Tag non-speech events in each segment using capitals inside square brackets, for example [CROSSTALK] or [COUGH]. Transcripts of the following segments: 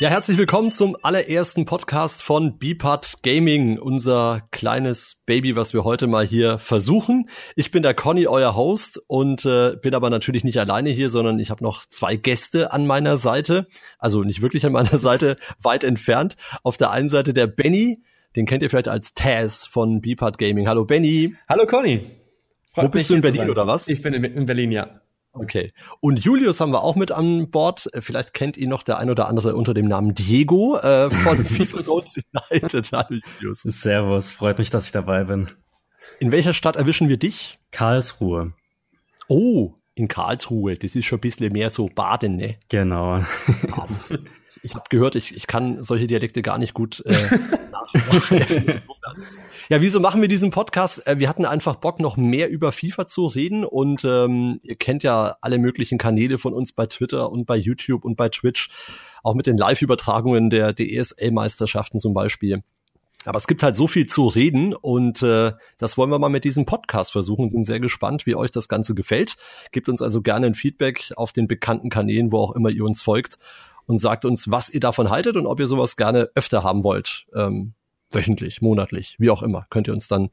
Ja, herzlich willkommen zum allerersten Podcast von Bipart Gaming, unser kleines Baby, was wir heute mal hier versuchen. Ich bin der Conny, euer Host und äh, bin aber natürlich nicht alleine hier, sondern ich habe noch zwei Gäste an meiner Seite, also nicht wirklich an meiner [LAUGHS] Seite, weit entfernt. Auf der einen Seite der Benny, den kennt ihr vielleicht als Taz von Bipart Gaming. Hallo Benny. Hallo Conny. Freut Wo bist du in Berlin oder was? Ich bin in Berlin, ja. Okay. Und Julius haben wir auch mit an Bord. Vielleicht kennt ihn noch der ein oder andere unter dem Namen Diego äh, von [LAUGHS] FIFA Goals United. Hallo Julius. Servus, freut mich, dass ich dabei bin. In welcher Stadt erwischen wir dich? Karlsruhe. Oh, in Karlsruhe. Das ist schon ein bisschen mehr so Baden, ne? Genau. Baden. Ich habe gehört, ich, ich kann solche Dialekte gar nicht gut äh, [LAUGHS] nachmachen. Ja, wieso machen wir diesen Podcast? Äh, wir hatten einfach Bock, noch mehr über FIFA zu reden und ähm, ihr kennt ja alle möglichen Kanäle von uns bei Twitter und bei YouTube und bei Twitch, auch mit den Live-Übertragungen der DESL-Meisterschaften zum Beispiel. Aber es gibt halt so viel zu reden und äh, das wollen wir mal mit diesem Podcast versuchen. Sind sehr gespannt, wie euch das Ganze gefällt. Gebt uns also gerne ein Feedback auf den bekannten Kanälen, wo auch immer ihr uns folgt und sagt uns, was ihr davon haltet und ob ihr sowas gerne öfter haben wollt. Ähm, wöchentlich, monatlich, wie auch immer, könnt ihr uns dann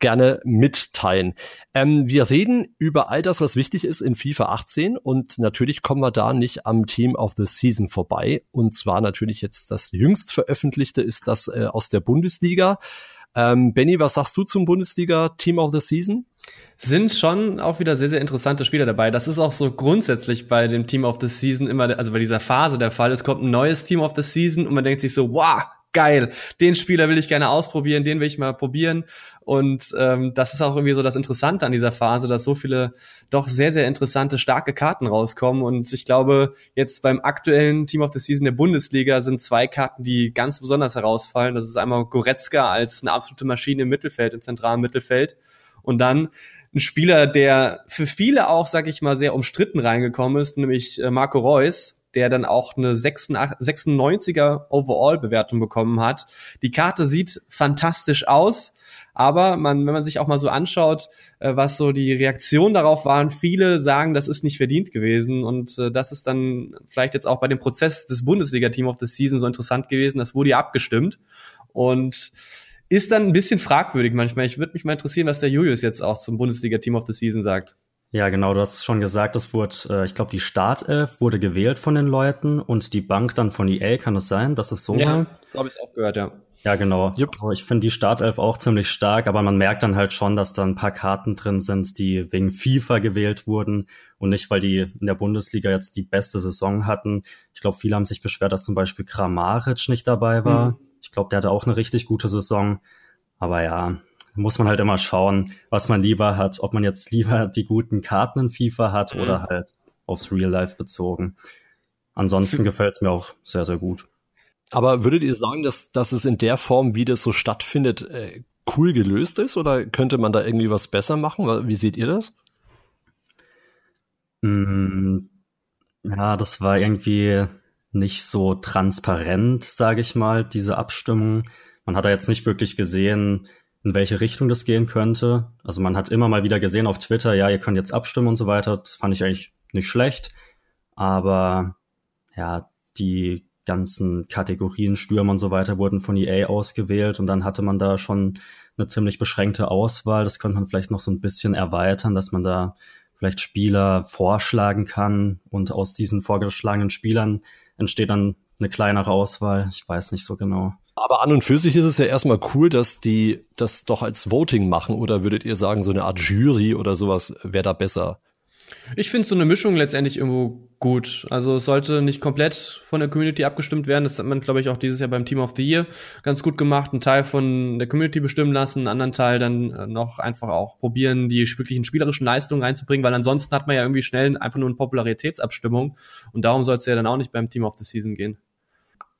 gerne mitteilen. Ähm, wir reden über all das, was wichtig ist in FIFA 18 und natürlich kommen wir da nicht am Team of the Season vorbei. Und zwar natürlich jetzt das jüngst veröffentlichte ist das äh, aus der Bundesliga. Ähm, Benny, was sagst du zum Bundesliga Team of the Season? Sind schon auch wieder sehr, sehr interessante Spieler dabei. Das ist auch so grundsätzlich bei dem Team of the Season immer, also bei dieser Phase der Fall. Es kommt ein neues Team of the Season und man denkt sich so, wow, geil, den Spieler will ich gerne ausprobieren, den will ich mal probieren. Und ähm, das ist auch irgendwie so das Interessante an dieser Phase, dass so viele doch sehr, sehr interessante, starke Karten rauskommen. Und ich glaube, jetzt beim aktuellen Team of the Season der Bundesliga sind zwei Karten, die ganz besonders herausfallen. Das ist einmal Goretzka als eine absolute Maschine im Mittelfeld, im zentralen Mittelfeld. Und dann ein Spieler, der für viele auch, sag ich mal, sehr umstritten reingekommen ist, nämlich äh, Marco Reus, der dann auch eine 96er Overall-Bewertung bekommen hat. Die Karte sieht fantastisch aus, aber man, wenn man sich auch mal so anschaut, äh, was so die Reaktion darauf waren, viele sagen, das ist nicht verdient gewesen und äh, das ist dann vielleicht jetzt auch bei dem Prozess des Bundesliga-Team of the Season so interessant gewesen. Das wurde ja abgestimmt und ist dann ein bisschen fragwürdig manchmal. Ich würde mich mal interessieren, was der Julius jetzt auch zum Bundesliga-Team of the Season sagt. Ja, genau, du hast schon gesagt, es wurde, äh, ich glaube, die Startelf wurde gewählt von den Leuten und die Bank dann von EA, kann es sein, dass es so ja, war? das habe ich auch gehört, ja. Ja, genau. Yep. Also ich finde die Startelf auch ziemlich stark, aber man merkt dann halt schon, dass da ein paar Karten drin sind, die wegen FIFA gewählt wurden und nicht, weil die in der Bundesliga jetzt die beste Saison hatten. Ich glaube, viele haben sich beschwert, dass zum Beispiel Kramaric nicht dabei war. Mhm. Ich glaube, der hatte auch eine richtig gute Saison. Aber ja, muss man halt immer schauen, was man lieber hat, ob man jetzt lieber [LAUGHS] die guten Karten in FIFA hat mhm. oder halt aufs Real Life bezogen. Ansonsten gefällt es mir auch sehr, sehr gut. Aber würdet ihr sagen, dass, dass es in der Form, wie das so stattfindet, äh, cool gelöst ist? Oder könnte man da irgendwie was besser machen? Wie seht ihr das? Mm, ja, das war irgendwie nicht so transparent, sage ich mal, diese Abstimmung. Man hat da jetzt nicht wirklich gesehen, in welche Richtung das gehen könnte. Also man hat immer mal wieder gesehen auf Twitter, ja, ihr könnt jetzt abstimmen und so weiter. Das fand ich eigentlich nicht schlecht. Aber ja, die ganzen Kategorien, Stürmer und so weiter wurden von EA ausgewählt und dann hatte man da schon eine ziemlich beschränkte Auswahl. Das könnte man vielleicht noch so ein bisschen erweitern, dass man da vielleicht Spieler vorschlagen kann und aus diesen vorgeschlagenen Spielern entsteht dann eine kleinere Auswahl. Ich weiß nicht so genau. Aber an und für sich ist es ja erstmal cool, dass die das doch als Voting machen. Oder würdet ihr sagen, so eine Art Jury oder sowas wäre da besser? Ich finde so eine Mischung letztendlich irgendwo gut. Also es sollte nicht komplett von der Community abgestimmt werden. Das hat man, glaube ich, auch dieses Jahr beim Team of the Year ganz gut gemacht. Einen Teil von der Community bestimmen lassen, einen anderen Teil dann äh, noch einfach auch probieren, die wirklichen spielerischen Leistungen reinzubringen, weil ansonsten hat man ja irgendwie schnell einfach nur eine Popularitätsabstimmung. Und darum soll es ja dann auch nicht beim Team of the Season gehen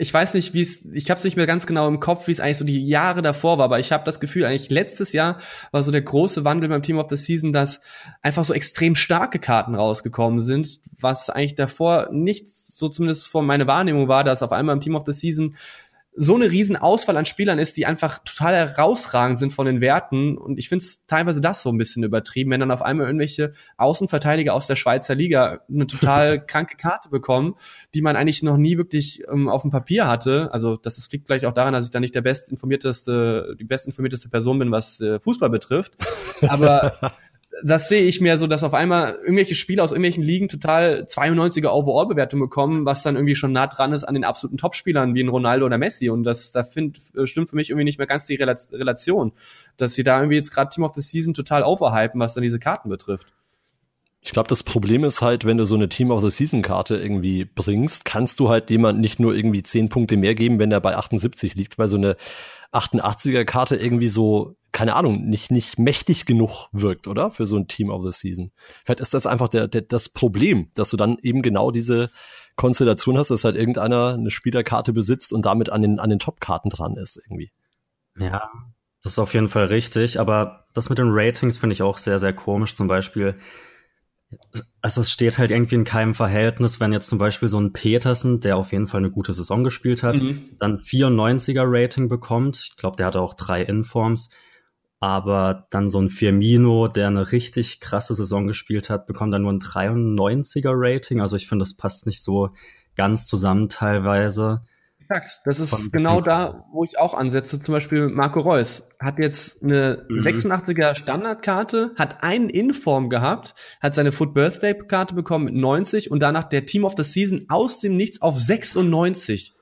ich weiß nicht, wie es, ich habe es nicht mehr ganz genau im Kopf, wie es eigentlich so die Jahre davor war, aber ich habe das Gefühl, eigentlich letztes Jahr war so der große Wandel beim Team of the Season, dass einfach so extrem starke Karten rausgekommen sind, was eigentlich davor nicht so zumindest vor meine Wahrnehmung war, dass auf einmal im Team of the Season so eine riesen Auswahl an Spielern ist, die einfach total herausragend sind von den Werten. Und ich finde es teilweise das so ein bisschen übertrieben, wenn dann auf einmal irgendwelche Außenverteidiger aus der Schweizer Liga eine total [LAUGHS] kranke Karte bekommen, die man eigentlich noch nie wirklich ähm, auf dem Papier hatte. Also das liegt vielleicht auch daran, dass ich da nicht der bestinformierteste, die bestinformierteste Person bin, was äh, Fußball betrifft. Aber [LAUGHS] das sehe ich mir so, dass auf einmal irgendwelche Spieler aus irgendwelchen Ligen total 92er Overall-Bewertung bekommen, was dann irgendwie schon nah dran ist an den absoluten Topspielern wie ein Ronaldo oder Messi. Und das, da find, äh, stimmt für mich irgendwie nicht mehr ganz die Relation, dass sie da irgendwie jetzt gerade Team of the Season total overhypen, was dann diese Karten betrifft. Ich glaube, das Problem ist halt, wenn du so eine Team of the Season Karte irgendwie bringst, kannst du halt jemand nicht nur irgendwie 10 Punkte mehr geben, wenn er bei 78 liegt, weil so eine 88er Karte irgendwie so, keine Ahnung, nicht, nicht mächtig genug wirkt, oder? Für so ein Team of the Season. Vielleicht ist das einfach der, der, das Problem, dass du dann eben genau diese Konstellation hast, dass halt irgendeiner eine Spielerkarte besitzt und damit an den, an den Top-Karten dran ist, irgendwie. Ja, das ist auf jeden Fall richtig, aber das mit den Ratings finde ich auch sehr, sehr komisch. Zum Beispiel, also es steht halt irgendwie in keinem Verhältnis, wenn jetzt zum Beispiel so ein Petersen, der auf jeden Fall eine gute Saison gespielt hat, mhm. dann 94er Rating bekommt. Ich glaube, der hatte auch drei Informs. Aber dann so ein Firmino, der eine richtig krasse Saison gespielt hat, bekommt dann nur ein 93er Rating. Also ich finde, das passt nicht so ganz zusammen teilweise. Exakt. Das ist genau da, wo ich auch ansetze. Zum Beispiel Marco Reus hat jetzt eine mhm. 86er Standardkarte, hat einen Inform gehabt, hat seine Foot Birthday Karte bekommen mit 90 und danach der Team of the Season aus dem Nichts auf 96.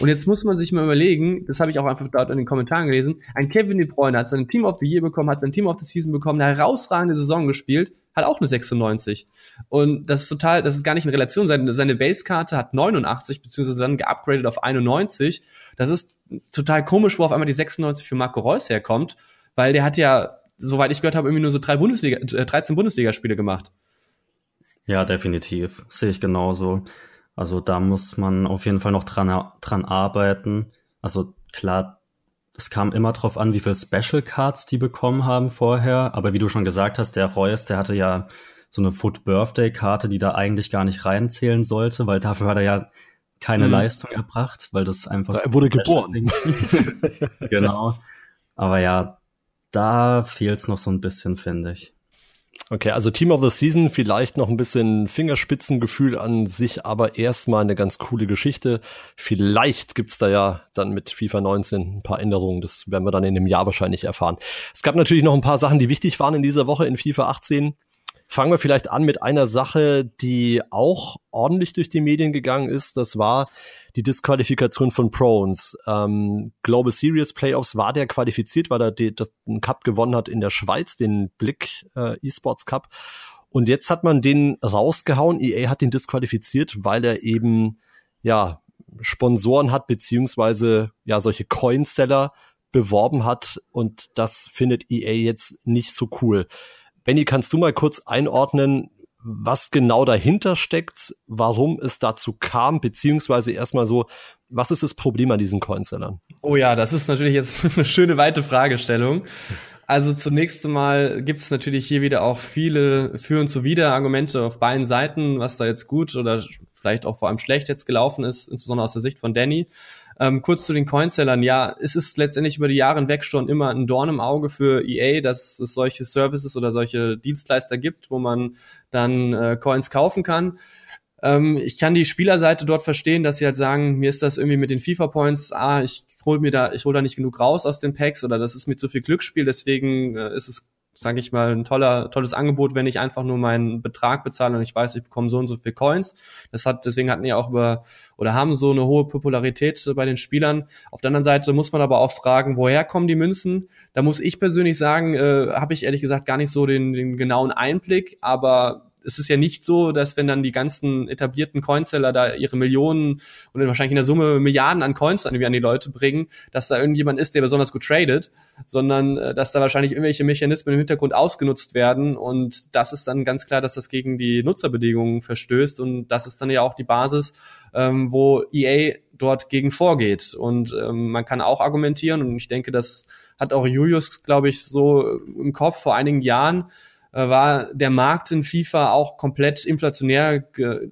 Und jetzt muss man sich mal überlegen, das habe ich auch einfach dort in den Kommentaren gelesen, ein Kevin De Bruyne hat sein Team of the Year bekommen, hat sein Team of the Season bekommen, eine herausragende Saison gespielt, hat auch eine 96. Und das ist total, das ist gar nicht in Relation. Seine, seine Base-Karte hat 89, beziehungsweise dann geupgradet auf 91. Das ist total komisch, wo auf einmal die 96 für Marco Reus herkommt, weil der hat ja, soweit ich gehört habe, irgendwie nur so drei Bundesliga, äh, 13 Bundesligaspiele gemacht. Ja, definitiv. Sehe ich genauso. Also da muss man auf jeden Fall noch dran, dran arbeiten. Also klar, es kam immer drauf an, wie viel Special Cards die bekommen haben vorher. Aber wie du schon gesagt hast, der Reus, der hatte ja so eine Foot Birthday Karte, die da eigentlich gar nicht reinzählen sollte, weil dafür hat er ja keine mhm. Leistung erbracht, weil das einfach. Er wurde geboren. [LAUGHS] genau. Aber ja, da fehlt es noch so ein bisschen, finde ich. Okay, also Team of the Season, vielleicht noch ein bisschen Fingerspitzengefühl an sich, aber erstmal eine ganz coole Geschichte. Vielleicht gibt's da ja dann mit FIFA 19 ein paar Änderungen. Das werden wir dann in dem Jahr wahrscheinlich erfahren. Es gab natürlich noch ein paar Sachen, die wichtig waren in dieser Woche in FIFA 18. Fangen wir vielleicht an mit einer Sache, die auch ordentlich durch die Medien gegangen ist. Das war die Disqualifikation von Prones. Ähm, Global Series Playoffs war der qualifiziert, weil er die, das, einen Cup gewonnen hat in der Schweiz, den Blick äh, eSports Cup. Und jetzt hat man den rausgehauen. EA hat den disqualifiziert, weil er eben ja Sponsoren hat beziehungsweise ja solche Coinseller beworben hat und das findet EA jetzt nicht so cool. Benny, kannst du mal kurz einordnen, was genau dahinter steckt, warum es dazu kam, beziehungsweise erstmal so, was ist das Problem an diesen Coinsellern? Oh ja, das ist natürlich jetzt [LAUGHS] eine schöne weite Fragestellung. Also zunächst mal gibt es natürlich hier wieder auch viele für und zuwider Argumente auf beiden Seiten, was da jetzt gut oder vielleicht auch vor allem schlecht jetzt gelaufen ist, insbesondere aus der Sicht von Danny. Ähm, kurz zu den Coinsellern. Ja, es ist letztendlich über die Jahre hinweg schon immer ein Dorn im Auge für EA, dass es solche Services oder solche Dienstleister gibt, wo man dann äh, Coins kaufen kann. Ähm, ich kann die Spielerseite dort verstehen, dass sie halt sagen, mir ist das irgendwie mit den FIFA Points, ah, ich hol mir da, ich hol da nicht genug raus aus den Packs oder das ist mir zu viel Glücksspiel, deswegen äh, ist es sage ich mal, ein toller, tolles Angebot, wenn ich einfach nur meinen Betrag bezahle und ich weiß, ich bekomme so und so viel Coins. Das hat, deswegen hatten ja auch über oder haben so eine hohe Popularität bei den Spielern. Auf der anderen Seite muss man aber auch fragen, woher kommen die Münzen? Da muss ich persönlich sagen, äh, habe ich ehrlich gesagt gar nicht so den, den genauen Einblick, aber es ist ja nicht so, dass wenn dann die ganzen etablierten Coinseller da ihre Millionen und wahrscheinlich in der Summe Milliarden an Coins an, an die Leute bringen, dass da irgendjemand ist, der besonders gut tradet, sondern äh, dass da wahrscheinlich irgendwelche Mechanismen im Hintergrund ausgenutzt werden. Und das ist dann ganz klar, dass das gegen die Nutzerbedingungen verstößt. Und das ist dann ja auch die Basis, ähm, wo EA dort gegen vorgeht. Und ähm, man kann auch argumentieren und ich denke, das hat auch Julius, glaube ich, so im Kopf vor einigen Jahren, war der Markt in FIFA auch komplett inflationär,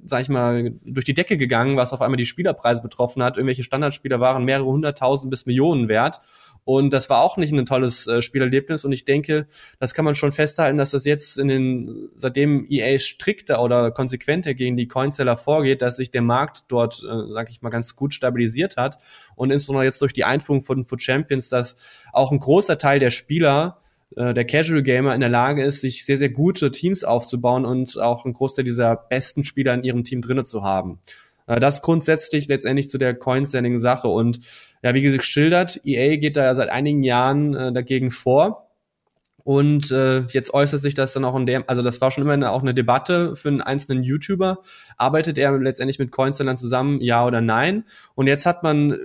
sag ich mal, durch die Decke gegangen, was auf einmal die Spielerpreise betroffen hat. Irgendwelche Standardspieler waren mehrere hunderttausend bis Millionen wert. Und das war auch nicht ein tolles äh, Spielerlebnis. Und ich denke, das kann man schon festhalten, dass das jetzt in den, seitdem EA strikter oder konsequenter gegen die Coinseller vorgeht, dass sich der Markt dort, äh, sag ich mal, ganz gut stabilisiert hat. Und insbesondere jetzt durch die Einführung von Foot Champions, dass auch ein großer Teil der Spieler äh, der Casual Gamer in der Lage ist, sich sehr, sehr gute Teams aufzubauen und auch einen Großteil dieser besten Spieler in ihrem Team drinnen zu haben. Äh, das grundsätzlich letztendlich zu der Coin-Selling-Sache. Und ja, wie gesagt, geschildert, EA geht da seit einigen Jahren äh, dagegen vor. Und äh, jetzt äußert sich das dann auch in dem, also das war schon immer eine, auch eine Debatte für einen einzelnen YouTuber. Arbeitet er letztendlich mit Coinsellern zusammen, ja oder nein? Und jetzt hat man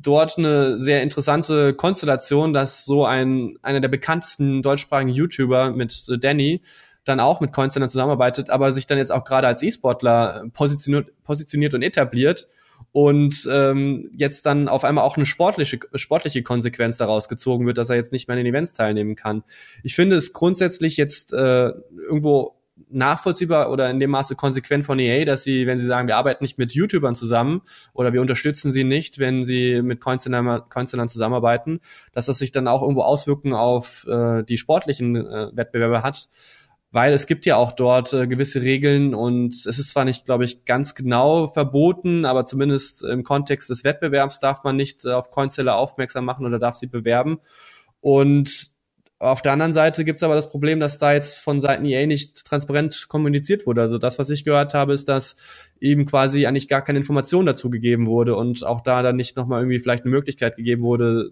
dort eine sehr interessante Konstellation, dass so ein einer der bekanntesten deutschsprachigen YouTuber mit Danny dann auch mit Coinseller zusammenarbeitet, aber sich dann jetzt auch gerade als E-Sportler positioniert, positioniert und etabliert und ähm, jetzt dann auf einmal auch eine sportliche sportliche Konsequenz daraus gezogen wird, dass er jetzt nicht mehr in den Events teilnehmen kann. Ich finde es grundsätzlich jetzt äh, irgendwo nachvollziehbar oder in dem Maße konsequent von EA, dass sie, wenn sie sagen, wir arbeiten nicht mit YouTubern zusammen oder wir unterstützen sie nicht, wenn sie mit Coinstellern zusammenarbeiten, dass das sich dann auch irgendwo Auswirkungen auf äh, die sportlichen äh, Wettbewerbe hat weil es gibt ja auch dort äh, gewisse Regeln und es ist zwar nicht, glaube ich, ganz genau verboten, aber zumindest im Kontext des Wettbewerbs darf man nicht äh, auf Coinseller aufmerksam machen oder darf sie bewerben. Und auf der anderen Seite gibt es aber das Problem, dass da jetzt von Seiten EA nicht transparent kommuniziert wurde. Also das, was ich gehört habe, ist, dass eben quasi eigentlich gar keine Information dazu gegeben wurde und auch da dann nicht nochmal irgendwie vielleicht eine Möglichkeit gegeben wurde,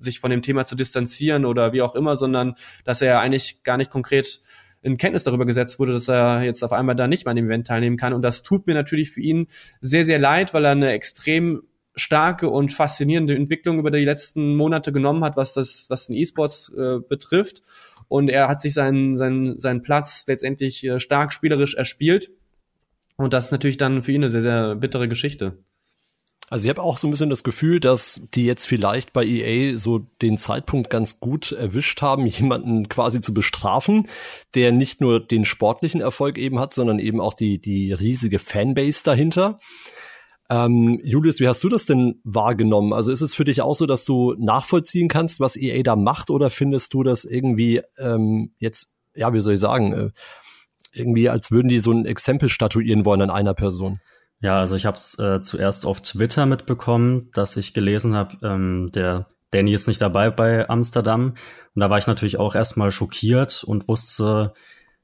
sich von dem Thema zu distanzieren oder wie auch immer, sondern dass er eigentlich gar nicht konkret in Kenntnis darüber gesetzt wurde, dass er jetzt auf einmal da nicht mehr an dem Event teilnehmen kann. Und das tut mir natürlich für ihn sehr, sehr leid, weil er eine extrem starke und faszinierende Entwicklung über die letzten Monate genommen hat, was das, was den E-Sports äh, betrifft. Und er hat sich seinen, seinen, seinen Platz letztendlich äh, stark spielerisch erspielt. Und das ist natürlich dann für ihn eine sehr, sehr bittere Geschichte. Also ich habe auch so ein bisschen das Gefühl, dass die jetzt vielleicht bei EA so den Zeitpunkt ganz gut erwischt haben, jemanden quasi zu bestrafen, der nicht nur den sportlichen Erfolg eben hat, sondern eben auch die, die riesige Fanbase dahinter. Ähm, Julius, wie hast du das denn wahrgenommen? Also ist es für dich auch so, dass du nachvollziehen kannst, was EA da macht, oder findest du das irgendwie ähm, jetzt, ja, wie soll ich sagen, äh, irgendwie als würden die so ein Exempel statuieren wollen an einer Person? Ja, also ich habe es äh, zuerst auf Twitter mitbekommen, dass ich gelesen habe, ähm, der Danny ist nicht dabei bei Amsterdam. Und da war ich natürlich auch erstmal schockiert und wusste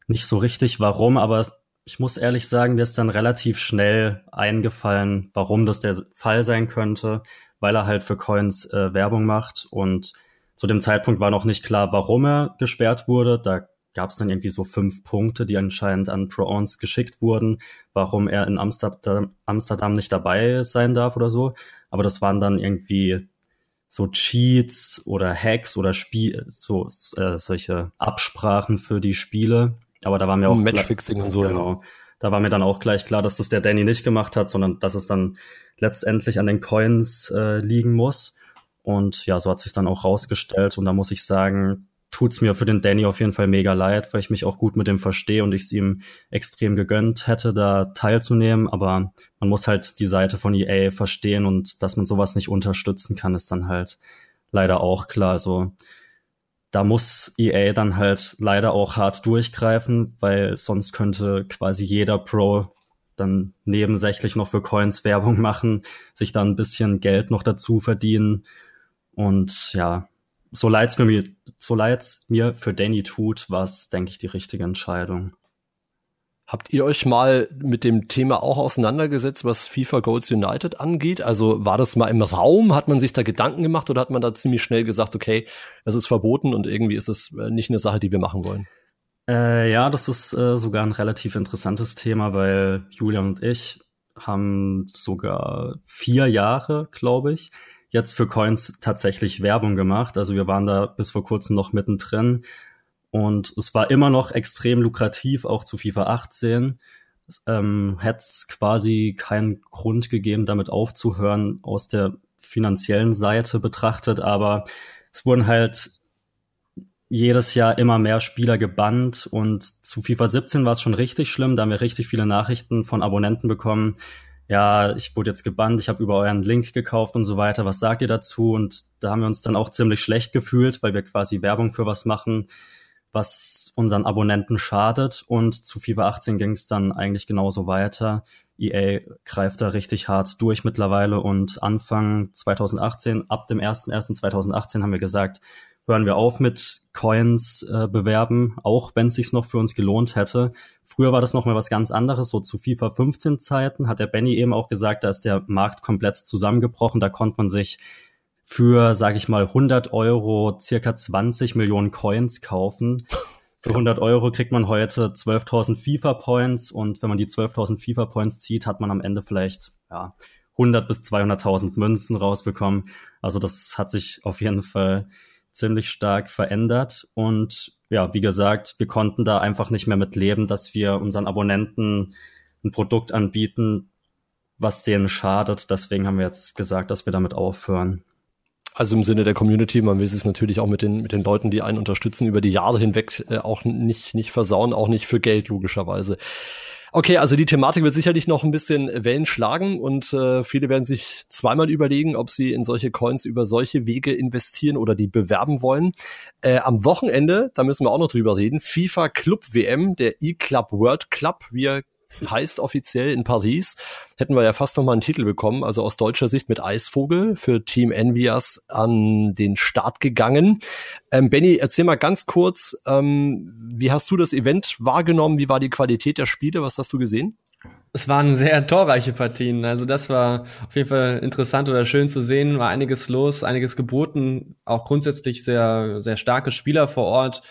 nicht so richtig warum, aber ich muss ehrlich sagen, mir ist dann relativ schnell eingefallen, warum das der Fall sein könnte, weil er halt für Coins äh, Werbung macht und zu dem Zeitpunkt war noch nicht klar, warum er gesperrt wurde. Da gab es dann irgendwie so fünf Punkte, die anscheinend an Pro-Ons geschickt wurden, warum er in Amsterdam, Amsterdam nicht dabei sein darf oder so. Aber das waren dann irgendwie so Cheats oder Hacks oder Spiel, so äh, solche Absprachen für die Spiele. Aber da war mir auch Matchfixing und so. Genau. Da war mir dann auch gleich klar, dass das der Danny nicht gemacht hat, sondern dass es dann letztendlich an den Coins äh, liegen muss. Und ja, so hat sich dann auch rausgestellt. Und da muss ich sagen, tut's mir für den Danny auf jeden Fall mega leid, weil ich mich auch gut mit dem verstehe und ich es ihm extrem gegönnt hätte, da teilzunehmen. Aber man muss halt die Seite von EA verstehen und dass man sowas nicht unterstützen kann, ist dann halt leider auch klar. Also da muss EA dann halt leider auch hart durchgreifen, weil sonst könnte quasi jeder Pro dann nebensächlich noch für Coins Werbung machen, sich dann ein bisschen Geld noch dazu verdienen. Und ja, so leid's mir, so leid's mir für Danny tut, war es, denke ich, die richtige Entscheidung. Habt ihr euch mal mit dem Thema auch auseinandergesetzt, was FIFA Goals United angeht? Also war das mal im Raum? Hat man sich da Gedanken gemacht oder hat man da ziemlich schnell gesagt, okay, es ist verboten und irgendwie ist es äh, nicht eine Sache, die wir machen wollen? Äh, ja, das ist äh, sogar ein relativ interessantes Thema, weil Julian und ich haben sogar vier Jahre, glaube ich, jetzt für Coins tatsächlich Werbung gemacht. Also wir waren da bis vor kurzem noch mittendrin und es war immer noch extrem lukrativ, auch zu FIFA 18. Es ähm, hätte es quasi keinen Grund gegeben, damit aufzuhören aus der finanziellen Seite betrachtet, aber es wurden halt jedes Jahr immer mehr Spieler gebannt und zu FIFA 17 war es schon richtig schlimm. Da haben wir richtig viele Nachrichten von Abonnenten bekommen. Ja, ich wurde jetzt gebannt, ich habe über euren Link gekauft und so weiter. Was sagt ihr dazu? Und da haben wir uns dann auch ziemlich schlecht gefühlt, weil wir quasi Werbung für was machen, was unseren Abonnenten schadet. Und zu FIFA 18 ging es dann eigentlich genauso weiter. EA greift da richtig hart durch mittlerweile und Anfang 2018, ab dem 01.01.2018 haben wir gesagt, hören wir auf mit Coins äh, bewerben, auch wenn es sich noch für uns gelohnt hätte. Früher war das noch mal was ganz anderes, so zu FIFA 15 Zeiten hat der Benny eben auch gesagt, da ist der Markt komplett zusammengebrochen, da konnte man sich für, sage ich mal, 100 Euro circa 20 Millionen Coins kaufen. Für 100 Euro kriegt man heute 12.000 FIFA Points und wenn man die 12.000 FIFA Points zieht, hat man am Ende vielleicht ja, 100 bis 200.000 Münzen rausbekommen. Also das hat sich auf jeden Fall ziemlich stark verändert. Und ja, wie gesagt, wir konnten da einfach nicht mehr mit leben, dass wir unseren Abonnenten ein Produkt anbieten, was denen schadet. Deswegen haben wir jetzt gesagt, dass wir damit aufhören. Also im Sinne der Community, man will es natürlich auch mit den, mit den Leuten, die einen unterstützen, über die Jahre hinweg äh, auch nicht, nicht versauen, auch nicht für Geld, logischerweise. Okay, also die Thematik wird sicherlich noch ein bisschen Wellen schlagen und äh, viele werden sich zweimal überlegen, ob sie in solche Coins über solche Wege investieren oder die bewerben wollen. Äh, am Wochenende, da müssen wir auch noch drüber reden, FIFA Club WM, der E-Club World Club, wir heißt offiziell in Paris, hätten wir ja fast noch mal einen Titel bekommen. Also aus deutscher Sicht mit Eisvogel für Team Envias an den Start gegangen. Ähm, Benny, erzähl mal ganz kurz, ähm, wie hast du das Event wahrgenommen? Wie war die Qualität der Spiele? Was hast du gesehen? Es waren sehr torreiche Partien. Also das war auf jeden Fall interessant oder schön zu sehen. War einiges los, einiges geboten. Auch grundsätzlich sehr, sehr starke Spieler vor Ort.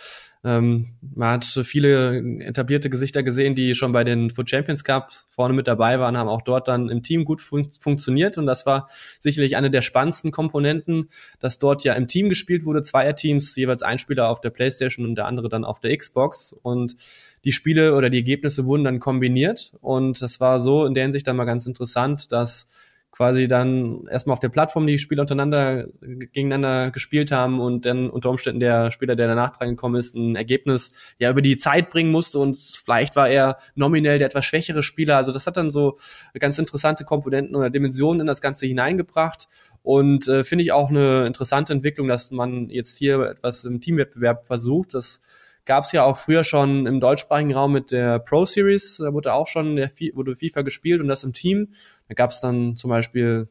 Ähm, man hat viele etablierte Gesichter gesehen, die schon bei den Foot Champions Cups vorne mit dabei waren, haben auch dort dann im Team gut fun funktioniert. Und das war sicherlich eine der spannendsten Komponenten, dass dort ja im Team gespielt wurde, Zweierteams, jeweils ein Spieler auf der Playstation und der andere dann auf der Xbox. Und die Spiele oder die Ergebnisse wurden dann kombiniert. Und das war so in der Hinsicht dann mal ganz interessant, dass quasi dann erstmal auf der Plattform die Spieler untereinander gegeneinander gespielt haben und dann unter Umständen der Spieler, der danach dran gekommen ist, ein Ergebnis ja über die Zeit bringen musste und vielleicht war er nominell der etwas schwächere Spieler. Also das hat dann so ganz interessante Komponenten oder Dimensionen in das Ganze hineingebracht und äh, finde ich auch eine interessante Entwicklung, dass man jetzt hier etwas im Teamwettbewerb versucht. Das gab es ja auch früher schon im deutschsprachigen Raum mit der Pro Series, da wurde auch schon der wurde FIFA gespielt und das im Team. Da gab es dann zum Beispiel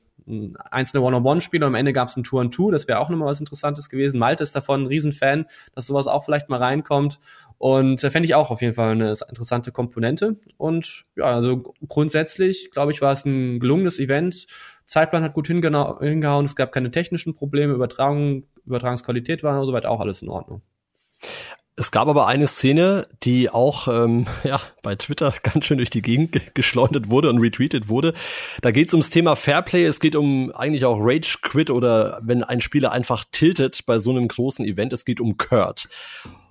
einzelne One-on-One-Spiele und am Ende gab es ein Two-on-Two, das wäre auch nochmal was Interessantes gewesen. Malte ist davon ein Riesenfan, dass sowas auch vielleicht mal reinkommt und äh, fände ich auch auf jeden Fall eine interessante Komponente und ja, also grundsätzlich, glaube ich, war es ein gelungenes Event. Zeitplan hat gut hingehauen, es gab keine technischen Probleme, Übertragung, Übertragungsqualität war soweit auch alles in Ordnung. Es gab aber eine Szene, die auch ähm, [LAUGHS] ja, bei Twitter [LAUGHS] ganz schön durch die Gegend geschleudert wurde und retweetet wurde. Da geht es ums Thema Fairplay. Es geht um eigentlich auch Rage Quit oder wenn ein Spieler einfach tiltet bei so einem großen Event. Es geht um Kurt.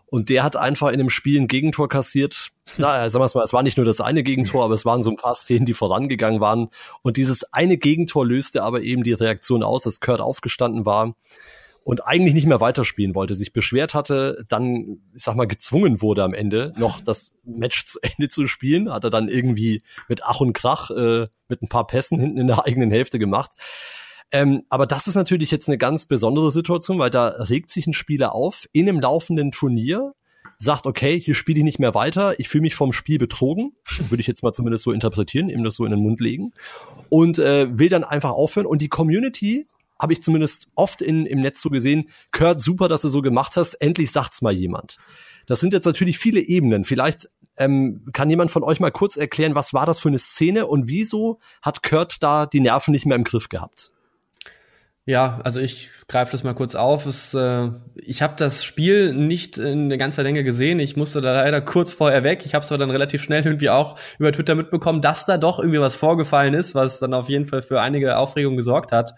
Und der hat einfach in dem Spiel ein Gegentor kassiert. [LAUGHS] Na, sagen wir mal, es war nicht nur das eine Gegentor, aber es waren so ein paar Szenen, die vorangegangen waren. Und dieses eine Gegentor löste aber eben die Reaktion aus, dass Kurt aufgestanden war und eigentlich nicht mehr weiterspielen wollte, sich beschwert hatte, dann, ich sag mal, gezwungen wurde am Ende noch [LAUGHS] das Match zu Ende zu spielen, hat er dann irgendwie mit Ach und Krach äh, mit ein paar Pässen hinten in der eigenen Hälfte gemacht. Ähm, aber das ist natürlich jetzt eine ganz besondere Situation, weil da regt sich ein Spieler auf in einem laufenden Turnier, sagt, okay, hier spiele ich nicht mehr weiter, ich fühle mich vom Spiel betrogen, würde ich jetzt mal zumindest so interpretieren, ihm das so in den Mund legen, und äh, will dann einfach aufhören. Und die Community habe ich zumindest oft in, im Netz so gesehen, Kurt, super, dass du so gemacht hast, endlich sagt's mal jemand. Das sind jetzt natürlich viele Ebenen. Vielleicht ähm, kann jemand von euch mal kurz erklären, was war das für eine Szene und wieso hat Kurt da die Nerven nicht mehr im Griff gehabt? Ja, also ich greife das mal kurz auf. Es, äh, ich habe das Spiel nicht in der ganzen Länge gesehen. Ich musste da leider kurz vorher weg. Ich habe es aber dann relativ schnell irgendwie auch über Twitter mitbekommen, dass da doch irgendwie was vorgefallen ist, was dann auf jeden Fall für einige Aufregung gesorgt hat.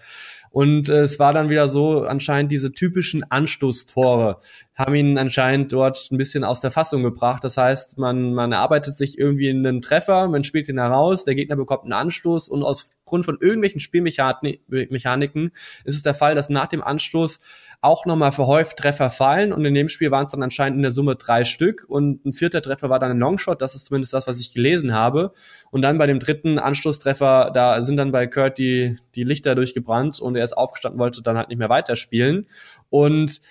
Und äh, es war dann wieder so, anscheinend diese typischen Anstoßtore haben ihn anscheinend dort ein bisschen aus der Fassung gebracht. Das heißt, man, man erarbeitet sich irgendwie einen Treffer, man spielt ihn heraus, der Gegner bekommt einen Anstoß und aus Grund von irgendwelchen Spielmechaniken ist es der Fall, dass nach dem Anstoß auch nochmal verhäuft Treffer fallen und in dem Spiel waren es dann anscheinend in der Summe drei Stück und ein vierter Treffer war dann ein Longshot, das ist zumindest das, was ich gelesen habe. Und dann bei dem dritten Anschlusstreffer, da sind dann bei Kurt die, die Lichter durchgebrannt und er ist aufgestanden, wollte dann halt nicht mehr weiterspielen. Und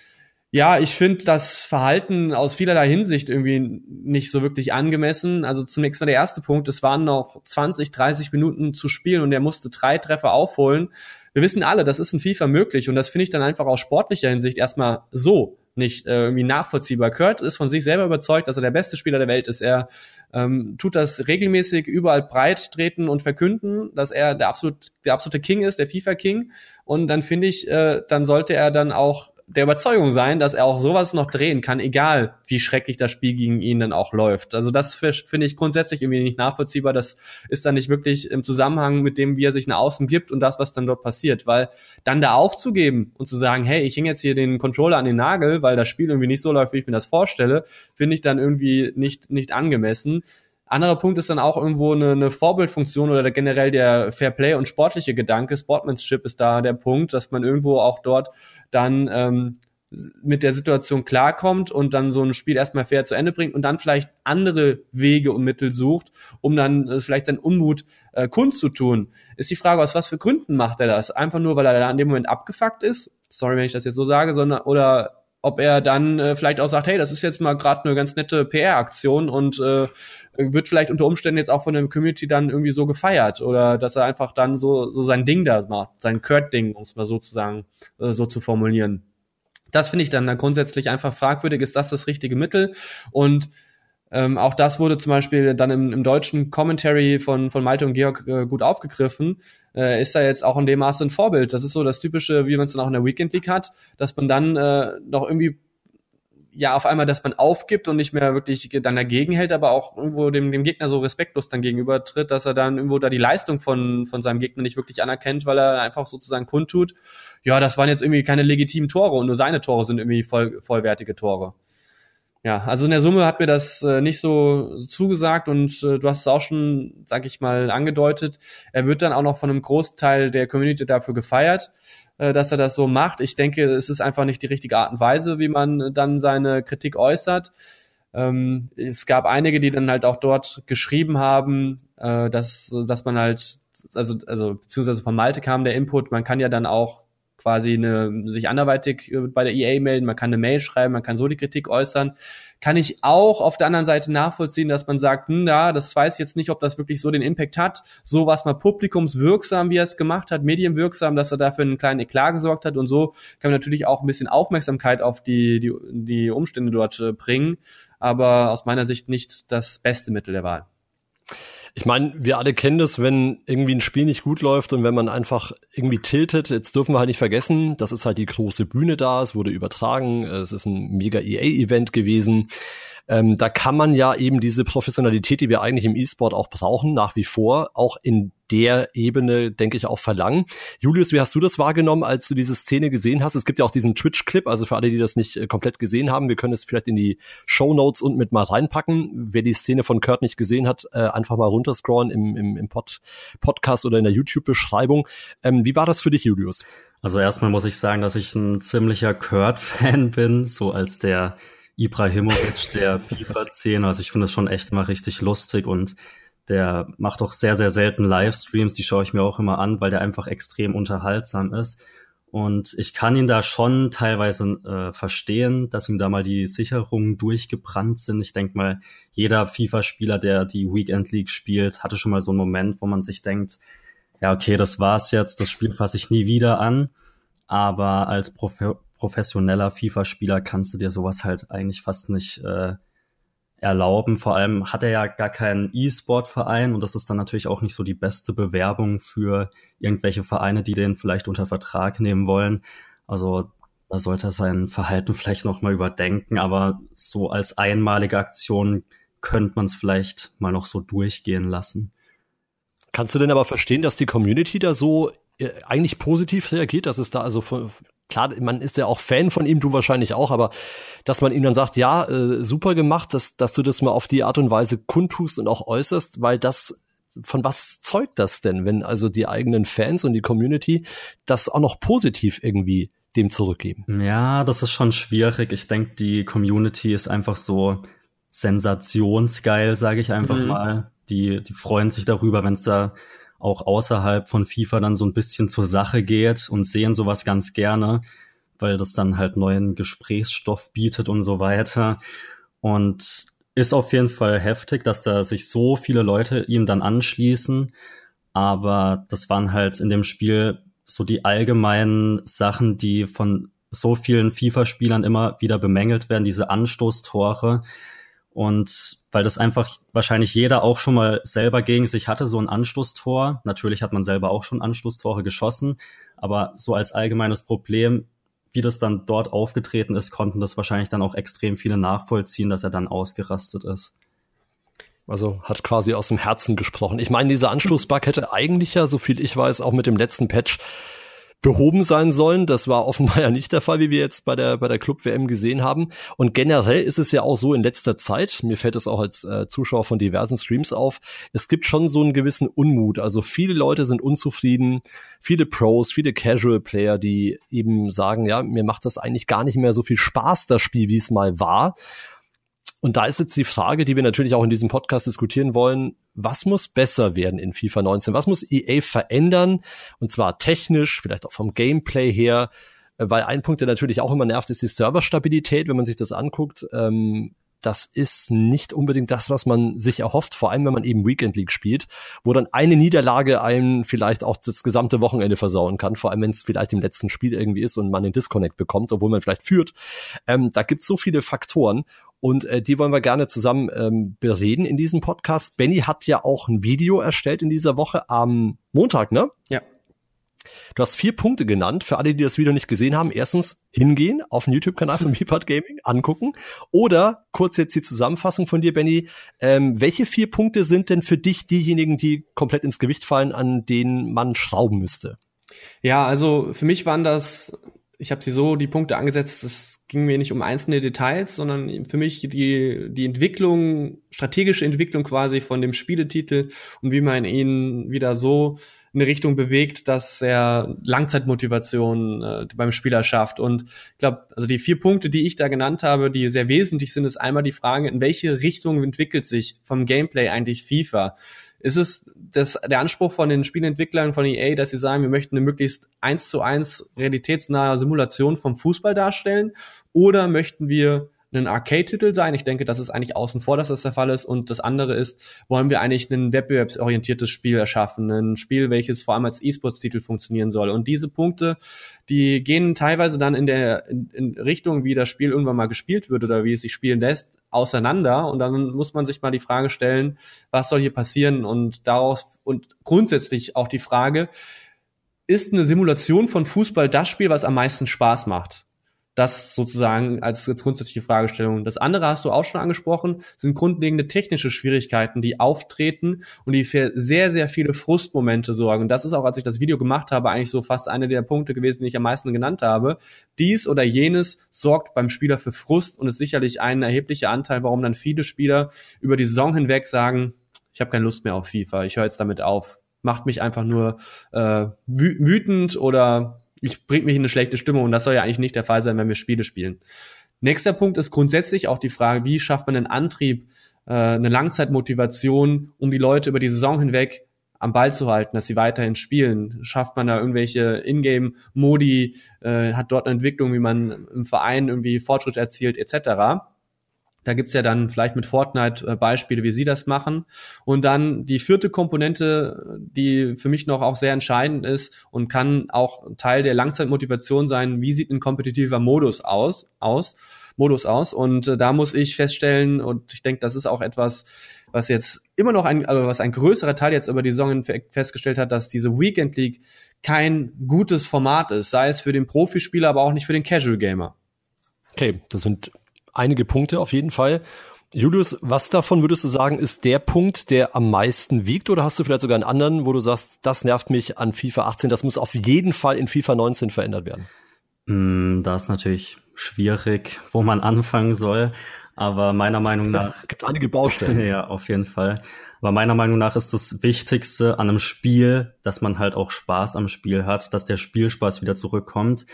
ja, ich finde das Verhalten aus vielerlei Hinsicht irgendwie nicht so wirklich angemessen. Also zunächst mal der erste Punkt, es waren noch 20, 30 Minuten zu spielen und er musste drei Treffer aufholen wir wissen alle, das ist in FIFA möglich und das finde ich dann einfach aus sportlicher Hinsicht erstmal so nicht äh, irgendwie nachvollziehbar. Kurt ist von sich selber überzeugt, dass er der beste Spieler der Welt ist. Er ähm, tut das regelmäßig überall breit treten und verkünden, dass er der absolut der absolute King ist, der FIFA King. Und dann finde ich, äh, dann sollte er dann auch der Überzeugung sein, dass er auch sowas noch drehen kann, egal wie schrecklich das Spiel gegen ihn dann auch läuft. Also das finde ich grundsätzlich irgendwie nicht nachvollziehbar. Das ist dann nicht wirklich im Zusammenhang mit dem, wie er sich nach außen gibt und das, was dann dort passiert. Weil dann da aufzugeben und zu sagen, hey, ich hänge jetzt hier den Controller an den Nagel, weil das Spiel irgendwie nicht so läuft, wie ich mir das vorstelle, finde ich dann irgendwie nicht, nicht angemessen. Anderer Punkt ist dann auch irgendwo eine, eine Vorbildfunktion oder generell der Fairplay und sportliche Gedanke. Sportmanship ist da der Punkt, dass man irgendwo auch dort dann ähm, mit der Situation klarkommt und dann so ein Spiel erstmal fair zu Ende bringt und dann vielleicht andere Wege und Mittel sucht, um dann äh, vielleicht seinen Unmut äh, kundzutun. Ist die Frage, aus was für Gründen macht er das? Einfach nur, weil er da in dem Moment abgefuckt ist? Sorry, wenn ich das jetzt so sage, sondern oder ob er dann äh, vielleicht auch sagt, hey, das ist jetzt mal gerade eine ganz nette PR-Aktion und äh, wird vielleicht unter Umständen jetzt auch von der Community dann irgendwie so gefeiert oder dass er einfach dann so, so sein Ding da macht, sein Kurt-Ding, um es mal sozusagen äh, so zu formulieren. Das finde ich dann, dann grundsätzlich einfach fragwürdig. Ist das das richtige Mittel? Und ähm, auch das wurde zum Beispiel dann im, im deutschen Commentary von, von Malte und Georg äh, gut aufgegriffen. Äh, ist da jetzt auch in dem Maße ein Vorbild. Das ist so das Typische, wie man es dann auch in der Weekend League hat, dass man dann äh, noch irgendwie ja auf einmal, dass man aufgibt und nicht mehr wirklich dann dagegen hält, aber auch irgendwo dem, dem Gegner so respektlos dann gegenüber tritt, dass er dann irgendwo da die Leistung von, von seinem Gegner nicht wirklich anerkennt, weil er einfach sozusagen kundtut, ja, das waren jetzt irgendwie keine legitimen Tore und nur seine Tore sind irgendwie voll, vollwertige Tore. Ja, also in der Summe hat mir das äh, nicht so zugesagt und äh, du hast es auch schon, sag ich mal, angedeutet. Er wird dann auch noch von einem Großteil der Community dafür gefeiert. Äh, dass er das so macht. Ich denke, es ist einfach nicht die richtige Art und Weise, wie man dann seine Kritik äußert. Ähm, es gab einige, die dann halt auch dort geschrieben haben, äh, dass, dass man halt, also, also beziehungsweise von Malte kam der Input, man kann ja dann auch quasi eine, sich anderweitig äh, bei der EA melden, man kann eine Mail schreiben, man kann so die Kritik äußern kann ich auch auf der anderen Seite nachvollziehen, dass man sagt, hm, ja, das weiß jetzt nicht, ob das wirklich so den Impact hat. So war es mal publikumswirksam, wie er es gemacht hat, medienwirksam, dass er dafür einen kleinen Eklat gesorgt hat und so kann man natürlich auch ein bisschen Aufmerksamkeit auf die, die, die Umstände dort äh, bringen, aber aus meiner Sicht nicht das beste Mittel der Wahl. Ich meine, wir alle kennen das, wenn irgendwie ein Spiel nicht gut läuft und wenn man einfach irgendwie tiltet. Jetzt dürfen wir halt nicht vergessen, das ist halt die große Bühne da, es wurde übertragen, es ist ein mega EA-Event gewesen. Ähm, da kann man ja eben diese Professionalität, die wir eigentlich im E-Sport auch brauchen, nach wie vor, auch in der Ebene, denke ich, auch verlangen. Julius, wie hast du das wahrgenommen, als du diese Szene gesehen hast? Es gibt ja auch diesen Twitch-Clip, also für alle, die das nicht äh, komplett gesehen haben, wir können es vielleicht in die Show Notes und mit mal reinpacken. Wer die Szene von Kurt nicht gesehen hat, äh, einfach mal runterscrollen im, im, im Pod Podcast oder in der YouTube-Beschreibung. Ähm, wie war das für dich, Julius? Also erstmal muss ich sagen, dass ich ein ziemlicher Kurt-Fan bin, so als der Ibrahimovic der [LAUGHS] FIFA-10. Also ich finde das schon echt mal richtig lustig und der macht auch sehr, sehr selten Livestreams. Die schaue ich mir auch immer an, weil der einfach extrem unterhaltsam ist. Und ich kann ihn da schon teilweise äh, verstehen, dass ihm da mal die Sicherungen durchgebrannt sind. Ich denke mal, jeder FIFA-Spieler, der die Weekend League spielt, hatte schon mal so einen Moment, wo man sich denkt, ja, okay, das war's jetzt, das Spiel fasse ich nie wieder an. Aber als Prof professioneller FIFA-Spieler kannst du dir sowas halt eigentlich fast nicht äh, erlauben. Vor allem hat er ja gar keinen E-Sport-Verein und das ist dann natürlich auch nicht so die beste Bewerbung für irgendwelche Vereine, die den vielleicht unter Vertrag nehmen wollen. Also da sollte er sein Verhalten [LAUGHS] vielleicht nochmal überdenken, aber so als einmalige Aktion könnte man es vielleicht mal noch so durchgehen lassen. Kannst du denn aber verstehen, dass die Community da so äh, eigentlich positiv reagiert, dass es da also von, klar, man ist ja auch Fan von ihm, du wahrscheinlich auch, aber dass man ihm dann sagt, ja, äh, super gemacht, dass, dass du das mal auf die Art und Weise kundtust und auch äußerst, weil das, von was zeugt das denn, wenn also die eigenen Fans und die Community das auch noch positiv irgendwie dem zurückgeben? Ja, das ist schon schwierig. Ich denke, die Community ist einfach so sensationsgeil, sage ich einfach mhm. mal. Die, die freuen sich darüber, wenn es da auch außerhalb von FIFA dann so ein bisschen zur Sache geht und sehen sowas ganz gerne, weil das dann halt neuen Gesprächsstoff bietet und so weiter. Und ist auf jeden Fall heftig, dass da sich so viele Leute ihm dann anschließen. Aber das waren halt in dem Spiel so die allgemeinen Sachen, die von so vielen FIFA-Spielern immer wieder bemängelt werden, diese Anstoßtore. Und weil das einfach wahrscheinlich jeder auch schon mal selber gegen sich hatte, so ein Anstoßtor. Natürlich hat man selber auch schon Anstoßtore geschossen, aber so als allgemeines Problem, wie das dann dort aufgetreten ist, konnten das wahrscheinlich dann auch extrem viele nachvollziehen, dass er dann ausgerastet ist. Also hat quasi aus dem Herzen gesprochen. Ich meine, dieser Anstoßbug hätte eigentlich ja, so viel ich weiß, auch mit dem letzten Patch behoben sein sollen. Das war offenbar [LAUGHS] ja nicht der Fall, wie wir jetzt bei der, bei der Club-WM gesehen haben. Und generell ist es ja auch so in letzter Zeit, mir fällt es auch als äh, Zuschauer von diversen Streams auf, es gibt schon so einen gewissen Unmut. Also viele Leute sind unzufrieden, viele Pros, viele Casual-Player, die eben sagen, ja, mir macht das eigentlich gar nicht mehr so viel Spaß, das Spiel, wie es mal war. Und da ist jetzt die Frage, die wir natürlich auch in diesem Podcast diskutieren wollen, was muss besser werden in FIFA 19? Was muss EA verändern? Und zwar technisch, vielleicht auch vom Gameplay her, weil ein Punkt, der natürlich auch immer nervt, ist die Serverstabilität, wenn man sich das anguckt. Ähm, das ist nicht unbedingt das, was man sich erhofft, vor allem wenn man eben Weekend League spielt, wo dann eine Niederlage einem vielleicht auch das gesamte Wochenende versauen kann, vor allem wenn es vielleicht im letzten Spiel irgendwie ist und man den Disconnect bekommt, obwohl man vielleicht führt. Ähm, da gibt es so viele Faktoren und äh, die wollen wir gerne zusammen ähm, bereden in diesem Podcast. Benny hat ja auch ein Video erstellt in dieser Woche am Montag, ne? Ja. Du hast vier Punkte genannt. Für alle, die das Video nicht gesehen haben, erstens hingehen auf den YouTube-Kanal von [LAUGHS] Meepad Gaming, angucken. Oder kurz jetzt die Zusammenfassung von dir, Benny. Ähm, welche vier Punkte sind denn für dich diejenigen, die komplett ins Gewicht fallen, an denen man schrauben müsste? Ja, also für mich waren das, ich habe sie so die Punkte angesetzt, dass ging mir nicht um einzelne Details, sondern für mich die, die Entwicklung, strategische Entwicklung quasi von dem Spieletitel und wie man ihn wieder so eine Richtung bewegt, dass er Langzeitmotivation äh, beim Spieler schafft. Und ich glaube, also die vier Punkte, die ich da genannt habe, die sehr wesentlich sind, ist einmal die Frage, in welche Richtung entwickelt sich vom Gameplay eigentlich FIFA? Ist es das, der Anspruch von den Spielentwicklern von EA, dass sie sagen, wir möchten eine möglichst eins zu eins realitätsnahe Simulation vom Fußball darstellen? Oder möchten wir ein Arcade-Titel sein. Ich denke, das ist eigentlich außen vor, dass das der Fall ist. Und das andere ist, wollen wir eigentlich ein wettbewerbsorientiertes Spiel erschaffen, ein Spiel, welches vor allem als E-Sports-Titel funktionieren soll. Und diese Punkte, die gehen teilweise dann in der in, in Richtung, wie das Spiel irgendwann mal gespielt wird oder wie es sich spielen lässt, auseinander. Und dann muss man sich mal die Frage stellen, was soll hier passieren? Und daraus und grundsätzlich auch die Frage, ist eine Simulation von Fußball das Spiel, was am meisten Spaß macht? Das sozusagen als, als grundsätzliche Fragestellung. Das andere hast du auch schon angesprochen, sind grundlegende technische Schwierigkeiten, die auftreten und die für sehr, sehr viele Frustmomente sorgen. Das ist auch, als ich das Video gemacht habe, eigentlich so fast einer der Punkte gewesen, die ich am meisten genannt habe. Dies oder jenes sorgt beim Spieler für Frust und ist sicherlich ein erheblicher Anteil, warum dann viele Spieler über die Saison hinweg sagen, ich habe keine Lust mehr auf FIFA, ich höre jetzt damit auf. Macht mich einfach nur äh, wütend oder ich bringt mich in eine schlechte Stimmung und das soll ja eigentlich nicht der Fall sein, wenn wir Spiele spielen. Nächster Punkt ist grundsätzlich auch die Frage, wie schafft man einen Antrieb, äh, eine Langzeitmotivation, um die Leute über die Saison hinweg am Ball zu halten, dass sie weiterhin spielen. Schafft man da irgendwelche Ingame-Modi, äh, hat dort eine Entwicklung, wie man im Verein irgendwie Fortschritt erzielt, etc. Da gibt's ja dann vielleicht mit Fortnite äh, Beispiele, wie sie das machen. Und dann die vierte Komponente, die für mich noch auch sehr entscheidend ist und kann auch Teil der Langzeitmotivation sein, wie sieht ein kompetitiver Modus aus, aus, Modus aus. Und äh, da muss ich feststellen, und ich denke, das ist auch etwas, was jetzt immer noch ein, also was ein größerer Teil jetzt über die Saison festgestellt hat, dass diese Weekend League kein gutes Format ist, sei es für den Profispieler, aber auch nicht für den Casual Gamer. Okay, das sind einige Punkte auf jeden Fall. Julius, was davon würdest du sagen, ist der Punkt, der am meisten wiegt? Oder hast du vielleicht sogar einen anderen, wo du sagst, das nervt mich an FIFA 18, das muss auf jeden Fall in FIFA 19 verändert werden? Mm, da ist natürlich schwierig, wo man anfangen soll. Aber meiner Meinung nach. Es gibt einige Baustellen. [LAUGHS] ja, auf jeden Fall. Aber meiner Meinung nach ist das Wichtigste an einem Spiel, dass man halt auch Spaß am Spiel hat, dass der Spielspaß wieder zurückkommt.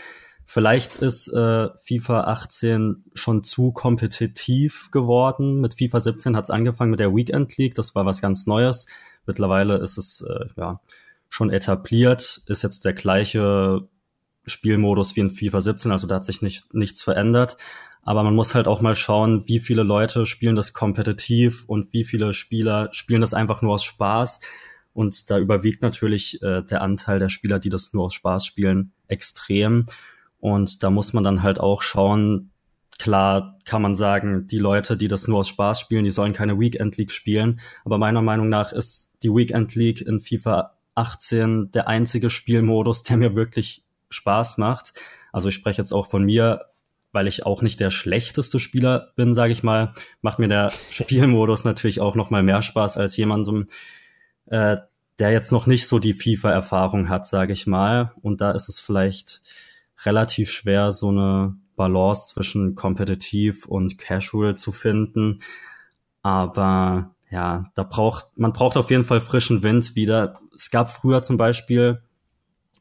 Vielleicht ist äh, FIFA 18 schon zu kompetitiv geworden. Mit FIFA 17 hat es angefangen mit der Weekend League. Das war was ganz Neues. Mittlerweile ist es äh, ja schon etabliert, ist jetzt der gleiche Spielmodus wie in FIFA 17, also da hat sich nicht, nichts verändert. Aber man muss halt auch mal schauen, wie viele Leute spielen das kompetitiv und wie viele Spieler spielen das einfach nur aus Spaß. Und da überwiegt natürlich äh, der Anteil der Spieler, die das nur aus Spaß spielen, extrem. Und da muss man dann halt auch schauen, klar kann man sagen, die Leute, die das nur aus Spaß spielen, die sollen keine Weekend League spielen. Aber meiner Meinung nach ist die Weekend League in FIFA 18 der einzige Spielmodus, der mir wirklich Spaß macht. Also ich spreche jetzt auch von mir, weil ich auch nicht der schlechteste Spieler bin, sage ich mal, macht mir der [LAUGHS] Spielmodus natürlich auch noch mal mehr Spaß als jemandem, äh, der jetzt noch nicht so die FIFA-Erfahrung hat, sage ich mal. Und da ist es vielleicht relativ schwer, so eine Balance zwischen kompetitiv und casual zu finden. Aber ja, da braucht, man braucht auf jeden Fall frischen Wind wieder. Es gab früher zum Beispiel,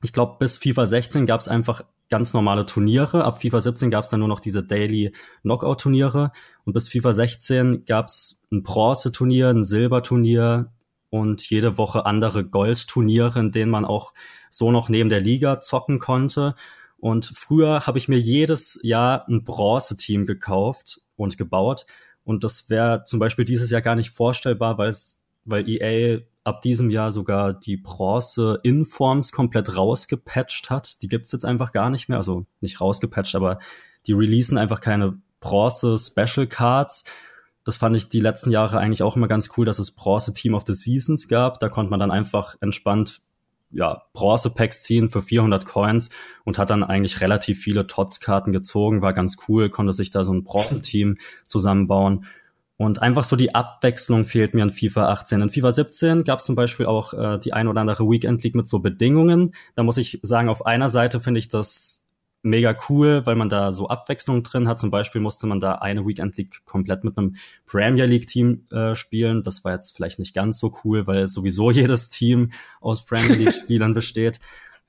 ich glaube, bis FIFA 16 gab es einfach ganz normale Turniere. Ab FIFA 17 gab es dann nur noch diese Daily Knockout-Turniere. Und bis FIFA 16 gab es ein Bronze-Turnier, ein Silberturnier und jede Woche andere Gold-Turniere, in denen man auch so noch neben der Liga zocken konnte. Und früher habe ich mir jedes Jahr ein Bronze-Team gekauft und gebaut. Und das wäre zum Beispiel dieses Jahr gar nicht vorstellbar, weil es, weil EA ab diesem Jahr sogar die Bronze-Informs komplett rausgepatcht hat. Die gibt's jetzt einfach gar nicht mehr. Also nicht rausgepatcht, aber die releasen einfach keine Bronze-Special Cards. Das fand ich die letzten Jahre eigentlich auch immer ganz cool, dass es Bronze Team of the Seasons gab. Da konnte man dann einfach entspannt ja, Bronze-Packs ziehen für 400 Coins und hat dann eigentlich relativ viele TOTS-Karten gezogen, war ganz cool, konnte sich da so ein Bronze-Team zusammenbauen. Und einfach so die Abwechslung fehlt mir in FIFA 18. In FIFA 17 gab es zum Beispiel auch äh, die ein oder andere Weekend League mit so Bedingungen. Da muss ich sagen, auf einer Seite finde ich das mega cool, weil man da so Abwechslung drin hat. Zum Beispiel musste man da eine Weekend League komplett mit einem Premier League Team äh, spielen. Das war jetzt vielleicht nicht ganz so cool, weil sowieso [LAUGHS] jedes Team aus Premier League Spielern besteht.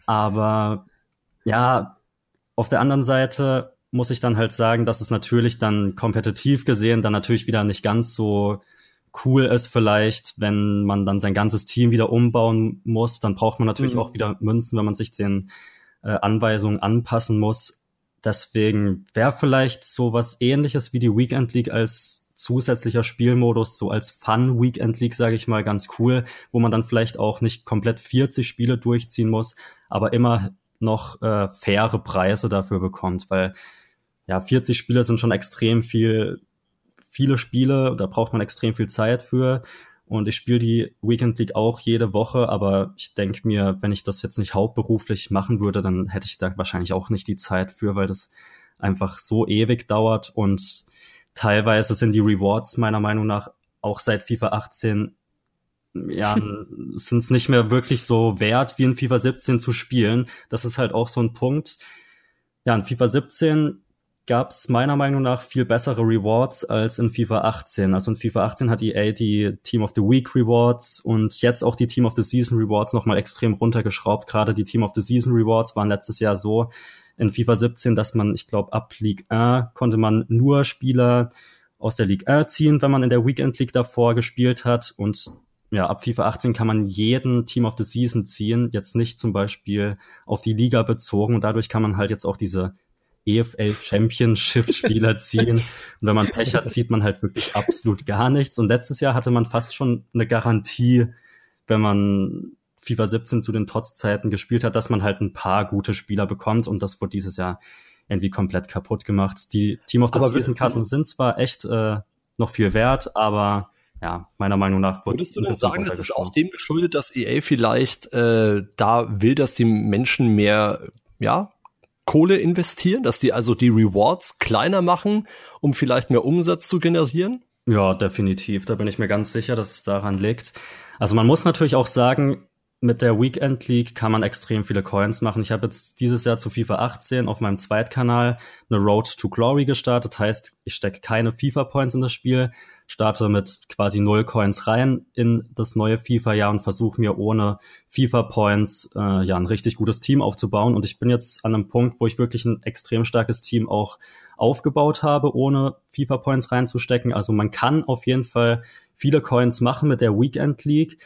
Aber ja, auf der anderen Seite muss ich dann halt sagen, dass es natürlich dann kompetitiv gesehen dann natürlich wieder nicht ganz so cool ist vielleicht, wenn man dann sein ganzes Team wieder umbauen muss. Dann braucht man natürlich mhm. auch wieder Münzen, wenn man sich den äh, Anweisungen anpassen muss. Deswegen wäre vielleicht so was ähnliches wie die Weekend League als zusätzlicher Spielmodus, so als Fun Weekend League, sage ich mal, ganz cool, wo man dann vielleicht auch nicht komplett 40 Spiele durchziehen muss, aber immer noch äh, faire Preise dafür bekommt, weil ja, 40 Spiele sind schon extrem viel, viele Spiele, da braucht man extrem viel Zeit für. Und ich spiele die Weekend League auch jede Woche, aber ich denke mir, wenn ich das jetzt nicht hauptberuflich machen würde, dann hätte ich da wahrscheinlich auch nicht die Zeit für, weil das einfach so ewig dauert und teilweise sind die Rewards meiner Meinung nach auch seit FIFA 18 ja, [LAUGHS] sind es nicht mehr wirklich so wert, wie in FIFA 17 zu spielen. Das ist halt auch so ein Punkt. Ja, in FIFA 17 gab es meiner Meinung nach viel bessere Rewards als in FIFA 18. Also in FIFA 18 hat EA die Team of the Week Rewards und jetzt auch die Team of the Season Rewards nochmal extrem runtergeschraubt. Gerade die Team of the Season Rewards waren letztes Jahr so in FIFA 17, dass man, ich glaube, ab League 1 konnte man nur Spieler aus der League 1 ziehen, wenn man in der Weekend League davor gespielt hat und ja, ab FIFA 18 kann man jeden Team of the Season ziehen, jetzt nicht zum Beispiel auf die Liga bezogen und dadurch kann man halt jetzt auch diese EFL Championship Spieler [LAUGHS] ziehen. Und wenn man Pech hat, sieht man halt wirklich absolut gar nichts. Und letztes Jahr hatte man fast schon eine Garantie, wenn man FIFA 17 zu den Tots-Zeiten gespielt hat, dass man halt ein paar gute Spieler bekommt. Und das wurde dieses Jahr irgendwie komplett kaputt gemacht. Die Team of the Season Karten sind zwar echt äh, noch viel wert, aber ja, meiner Meinung nach Würdest du denn sagen, das ist auch dem geschuldet, dass EA vielleicht äh, da will, dass die Menschen mehr ja, Kohle investieren, dass die also die Rewards kleiner machen, um vielleicht mehr Umsatz zu generieren? Ja, definitiv. Da bin ich mir ganz sicher, dass es daran liegt. Also man muss natürlich auch sagen, mit der Weekend League kann man extrem viele Coins machen. Ich habe jetzt dieses Jahr zu FIFA 18 auf meinem Zweitkanal eine Road to Glory gestartet. Heißt, ich stecke keine FIFA Points in das Spiel, starte mit quasi null Coins rein in das neue FIFA-Jahr und versuche mir ohne FIFA Points äh, ja ein richtig gutes Team aufzubauen. Und ich bin jetzt an einem Punkt, wo ich wirklich ein extrem starkes Team auch aufgebaut habe, ohne FIFA Points reinzustecken. Also man kann auf jeden Fall viele Coins machen mit der Weekend League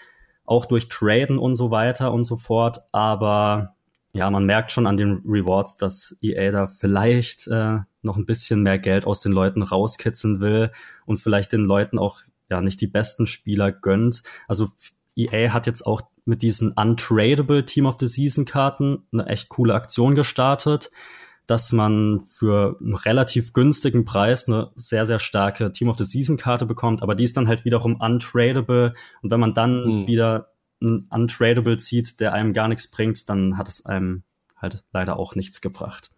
auch durch Traden und so weiter und so fort. Aber ja, man merkt schon an den Rewards, dass EA da vielleicht äh, noch ein bisschen mehr Geld aus den Leuten rauskitzeln will und vielleicht den Leuten auch ja nicht die besten Spieler gönnt. Also EA hat jetzt auch mit diesen untradable Team of the Season Karten eine echt coole Aktion gestartet dass man für einen relativ günstigen Preis eine sehr, sehr starke Team of the Season Karte bekommt, aber die ist dann halt wiederum untradable. Und wenn man dann mhm. wieder ein untradable zieht, der einem gar nichts bringt, dann hat es einem halt leider auch nichts gebracht.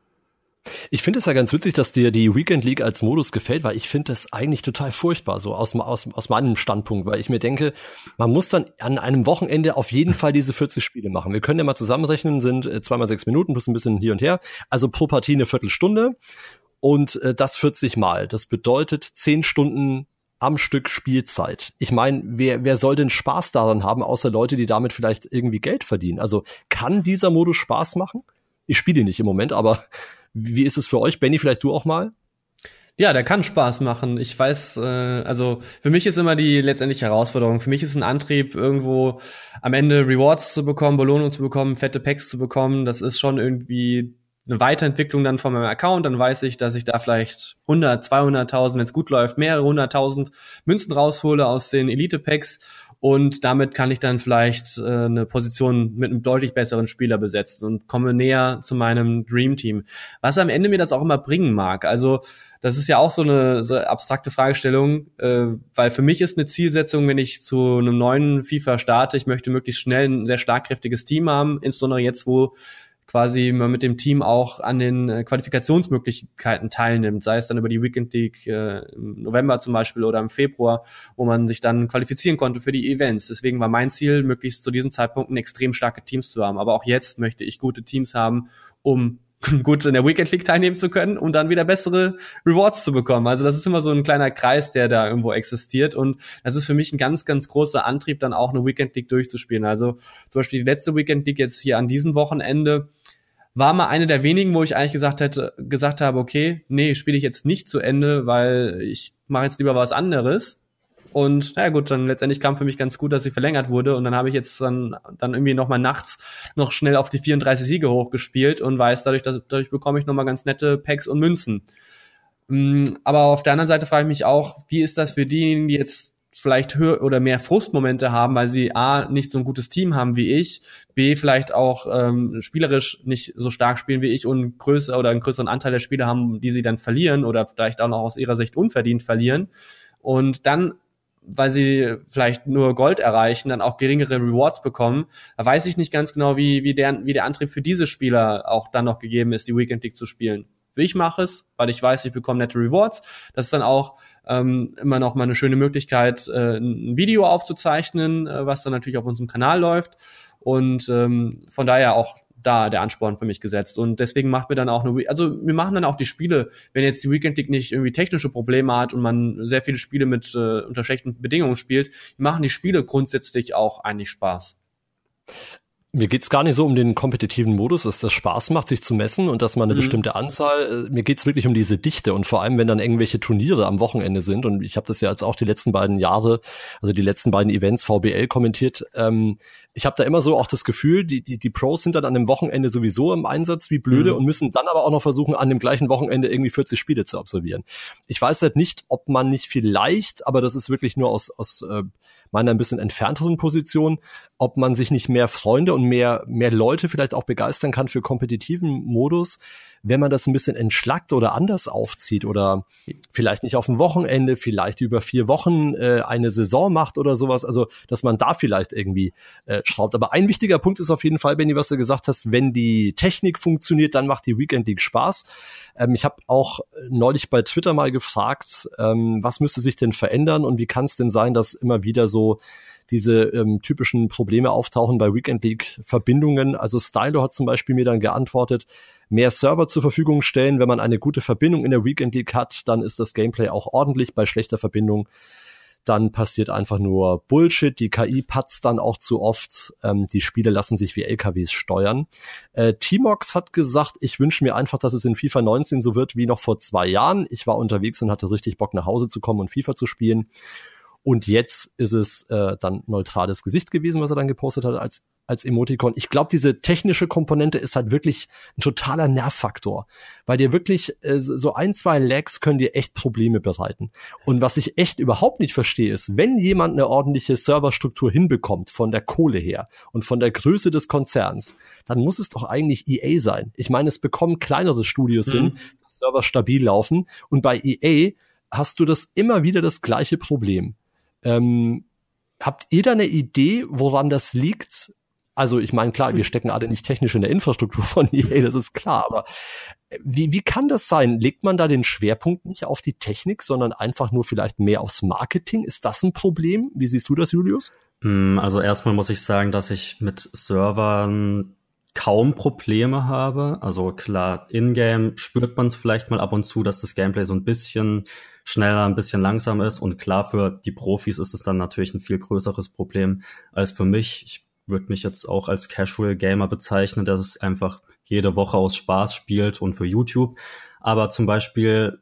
Ich finde es ja ganz witzig, dass dir die Weekend League als Modus gefällt, weil ich finde das eigentlich total furchtbar, so aus, aus, aus meinem Standpunkt, weil ich mir denke, man muss dann an einem Wochenende auf jeden Fall diese 40 Spiele machen. Wir können ja mal zusammenrechnen, sind äh, zweimal sechs Minuten plus ein bisschen hier und her, also pro Partie eine Viertelstunde und äh, das 40 Mal. Das bedeutet zehn Stunden am Stück Spielzeit. Ich meine, wer, wer soll denn Spaß daran haben, außer Leute, die damit vielleicht irgendwie Geld verdienen? Also kann dieser Modus Spaß machen? Ich spiele ihn nicht im Moment, aber wie ist es für euch? Benny, vielleicht du auch mal? Ja, der kann Spaß machen. Ich weiß, äh, also für mich ist immer die letztendliche Herausforderung. Für mich ist ein Antrieb, irgendwo am Ende Rewards zu bekommen, Belohnung zu bekommen, fette Packs zu bekommen. Das ist schon irgendwie eine Weiterentwicklung dann von meinem Account. Dann weiß ich, dass ich da vielleicht 100, 200.000, wenn es gut läuft, mehrere hunderttausend Münzen raushole aus den Elite-Packs und damit kann ich dann vielleicht äh, eine Position mit einem deutlich besseren Spieler besetzen und komme näher zu meinem Dream Team. Was am Ende mir das auch immer bringen mag. Also das ist ja auch so eine so abstrakte Fragestellung, äh, weil für mich ist eine Zielsetzung, wenn ich zu einem neuen FIFA starte, ich möchte möglichst schnell ein sehr schlagkräftiges Team haben, insbesondere jetzt, wo quasi man mit dem Team auch an den äh, Qualifikationsmöglichkeiten teilnimmt, sei es dann über die Weekend League äh, im November zum Beispiel oder im Februar, wo man sich dann qualifizieren konnte für die Events. Deswegen war mein Ziel, möglichst zu diesem Zeitpunkt extrem starke Teams zu haben. Aber auch jetzt möchte ich gute Teams haben, um [LAUGHS] gut in der Weekend League teilnehmen zu können und dann wieder bessere Rewards zu bekommen. Also das ist immer so ein kleiner Kreis, der da irgendwo existiert und das ist für mich ein ganz, ganz großer Antrieb, dann auch eine Weekend League durchzuspielen. Also zum Beispiel die letzte Weekend League jetzt hier an diesem Wochenende war mal eine der wenigen, wo ich eigentlich gesagt hätte, gesagt habe, okay, nee, spiele ich jetzt nicht zu Ende, weil ich mache jetzt lieber was anderes. Und naja gut, dann letztendlich kam für mich ganz gut, dass sie verlängert wurde. Und dann habe ich jetzt dann, dann irgendwie noch mal nachts noch schnell auf die 34 Siege hochgespielt und weiß dadurch, dass dadurch bekomme ich noch mal ganz nette Packs und Münzen. Mm, aber auf der anderen Seite frage ich mich auch, wie ist das für diejenigen, die jetzt vielleicht höher oder mehr Frustmomente haben, weil sie A, nicht so ein gutes Team haben wie ich, B, vielleicht auch ähm, spielerisch nicht so stark spielen wie ich und größer oder einen größeren Anteil der Spieler haben, die sie dann verlieren oder vielleicht auch noch aus ihrer Sicht unverdient verlieren. Und dann weil sie vielleicht nur Gold erreichen, dann auch geringere Rewards bekommen. Da weiß ich nicht ganz genau, wie, wie, der, wie der Antrieb für diese Spieler auch dann noch gegeben ist, die Weekend League zu spielen. Ich mache es, weil ich weiß, ich bekomme nette Rewards. Das ist dann auch ähm, immer noch mal eine schöne Möglichkeit, äh, ein Video aufzuzeichnen, äh, was dann natürlich auf unserem Kanal läuft. Und ähm, von daher auch da der Ansporn für mich gesetzt. Und deswegen macht mir dann auch eine, also wir machen dann auch die Spiele, wenn jetzt die Weekend League nicht irgendwie technische Probleme hat und man sehr viele Spiele mit äh, unter schlechten Bedingungen spielt, machen die Spiele grundsätzlich auch eigentlich Spaß. Mir geht's gar nicht so um den kompetitiven Modus, dass das Spaß macht, sich zu messen und dass man eine mhm. bestimmte Anzahl. Äh, mir geht's wirklich um diese Dichte und vor allem, wenn dann irgendwelche Turniere am Wochenende sind. Und ich habe das ja jetzt auch die letzten beiden Jahre, also die letzten beiden Events VBL kommentiert. Ähm, ich habe da immer so auch das Gefühl, die, die, die Pros sind dann an dem Wochenende sowieso im Einsatz wie blöde mhm. und müssen dann aber auch noch versuchen, an dem gleichen Wochenende irgendwie 40 Spiele zu absolvieren. Ich weiß halt nicht, ob man nicht vielleicht, aber das ist wirklich nur aus, aus äh, meiner ein bisschen entfernteren Position, ob man sich nicht mehr Freunde und mehr, mehr Leute vielleicht auch begeistern kann für kompetitiven Modus, wenn man das ein bisschen entschlackt oder anders aufzieht oder vielleicht nicht auf dem Wochenende, vielleicht über vier Wochen äh, eine Saison macht oder sowas, also dass man da vielleicht irgendwie äh, schraubt. Aber ein wichtiger Punkt ist auf jeden Fall, Benny, was du gesagt hast, wenn die Technik funktioniert, dann macht die Weekend League Spaß. Ähm, ich habe auch neulich bei Twitter mal gefragt, ähm, was müsste sich denn verändern und wie kann es denn sein, dass immer wieder so diese ähm, typischen Probleme auftauchen bei Weekend League Verbindungen. Also Stylo hat zum Beispiel mir dann geantwortet, mehr Server zur Verfügung stellen. Wenn man eine gute Verbindung in der Weekend League hat, dann ist das Gameplay auch ordentlich. Bei schlechter Verbindung dann passiert einfach nur Bullshit. Die KI patzt dann auch zu oft. Ähm, die Spiele lassen sich wie LKWs steuern. Äh, Timox hat gesagt, ich wünsche mir einfach, dass es in FIFA 19 so wird wie noch vor zwei Jahren. Ich war unterwegs und hatte richtig Bock nach Hause zu kommen und FIFA zu spielen. Und jetzt ist es äh, dann neutrales Gesicht gewesen, was er dann gepostet hat als, als Emoticon. Ich glaube, diese technische Komponente ist halt wirklich ein totaler Nervfaktor, weil dir wirklich äh, so ein, zwei Lags können dir echt Probleme bereiten. Und was ich echt überhaupt nicht verstehe, ist, wenn jemand eine ordentliche Serverstruktur hinbekommt von der Kohle her und von der Größe des Konzerns, dann muss es doch eigentlich EA sein. Ich meine, es bekommen kleinere Studios mhm. hin, dass Server stabil laufen. Und bei EA hast du das immer wieder das gleiche Problem ähm, habt ihr da eine Idee, woran das liegt? Also ich meine, klar, wir stecken alle nicht technisch in der Infrastruktur von EA, [LAUGHS] das ist klar, aber äh, wie, wie kann das sein? Legt man da den Schwerpunkt nicht auf die Technik, sondern einfach nur vielleicht mehr aufs Marketing? Ist das ein Problem? Wie siehst du das, Julius? Mm, also erstmal muss ich sagen, dass ich mit Servern kaum Probleme habe. Also klar, in-game spürt man es vielleicht mal ab und zu, dass das Gameplay so ein bisschen schneller, ein bisschen langsam ist. Und klar, für die Profis ist es dann natürlich ein viel größeres Problem als für mich. Ich würde mich jetzt auch als Casual Gamer bezeichnen, der es einfach jede Woche aus Spaß spielt und für YouTube. Aber zum Beispiel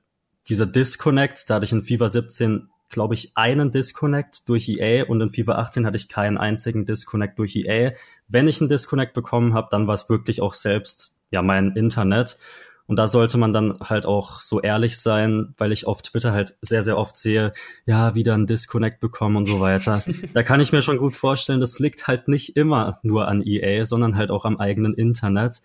dieser Disconnect, da hatte ich in FIFA 17 glaube ich, einen Disconnect durch EA und in FIFA 18 hatte ich keinen einzigen Disconnect durch EA. Wenn ich einen Disconnect bekommen habe, dann war es wirklich auch selbst ja mein Internet. Und da sollte man dann halt auch so ehrlich sein, weil ich auf Twitter halt sehr, sehr oft sehe, ja, wieder ein Disconnect bekommen und so weiter. da kann ich mir schon gut vorstellen, das liegt halt nicht immer nur an EA, sondern halt auch am eigenen Internet.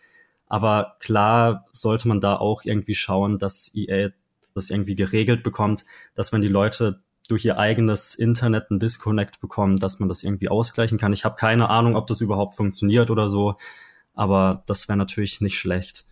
Aber klar sollte man da auch irgendwie schauen, dass EA das irgendwie geregelt bekommt, dass wenn die Leute durch ihr eigenes Internet einen Disconnect bekommen, dass man das irgendwie ausgleichen kann. Ich habe keine Ahnung, ob das überhaupt funktioniert oder so, aber das wäre natürlich nicht schlecht.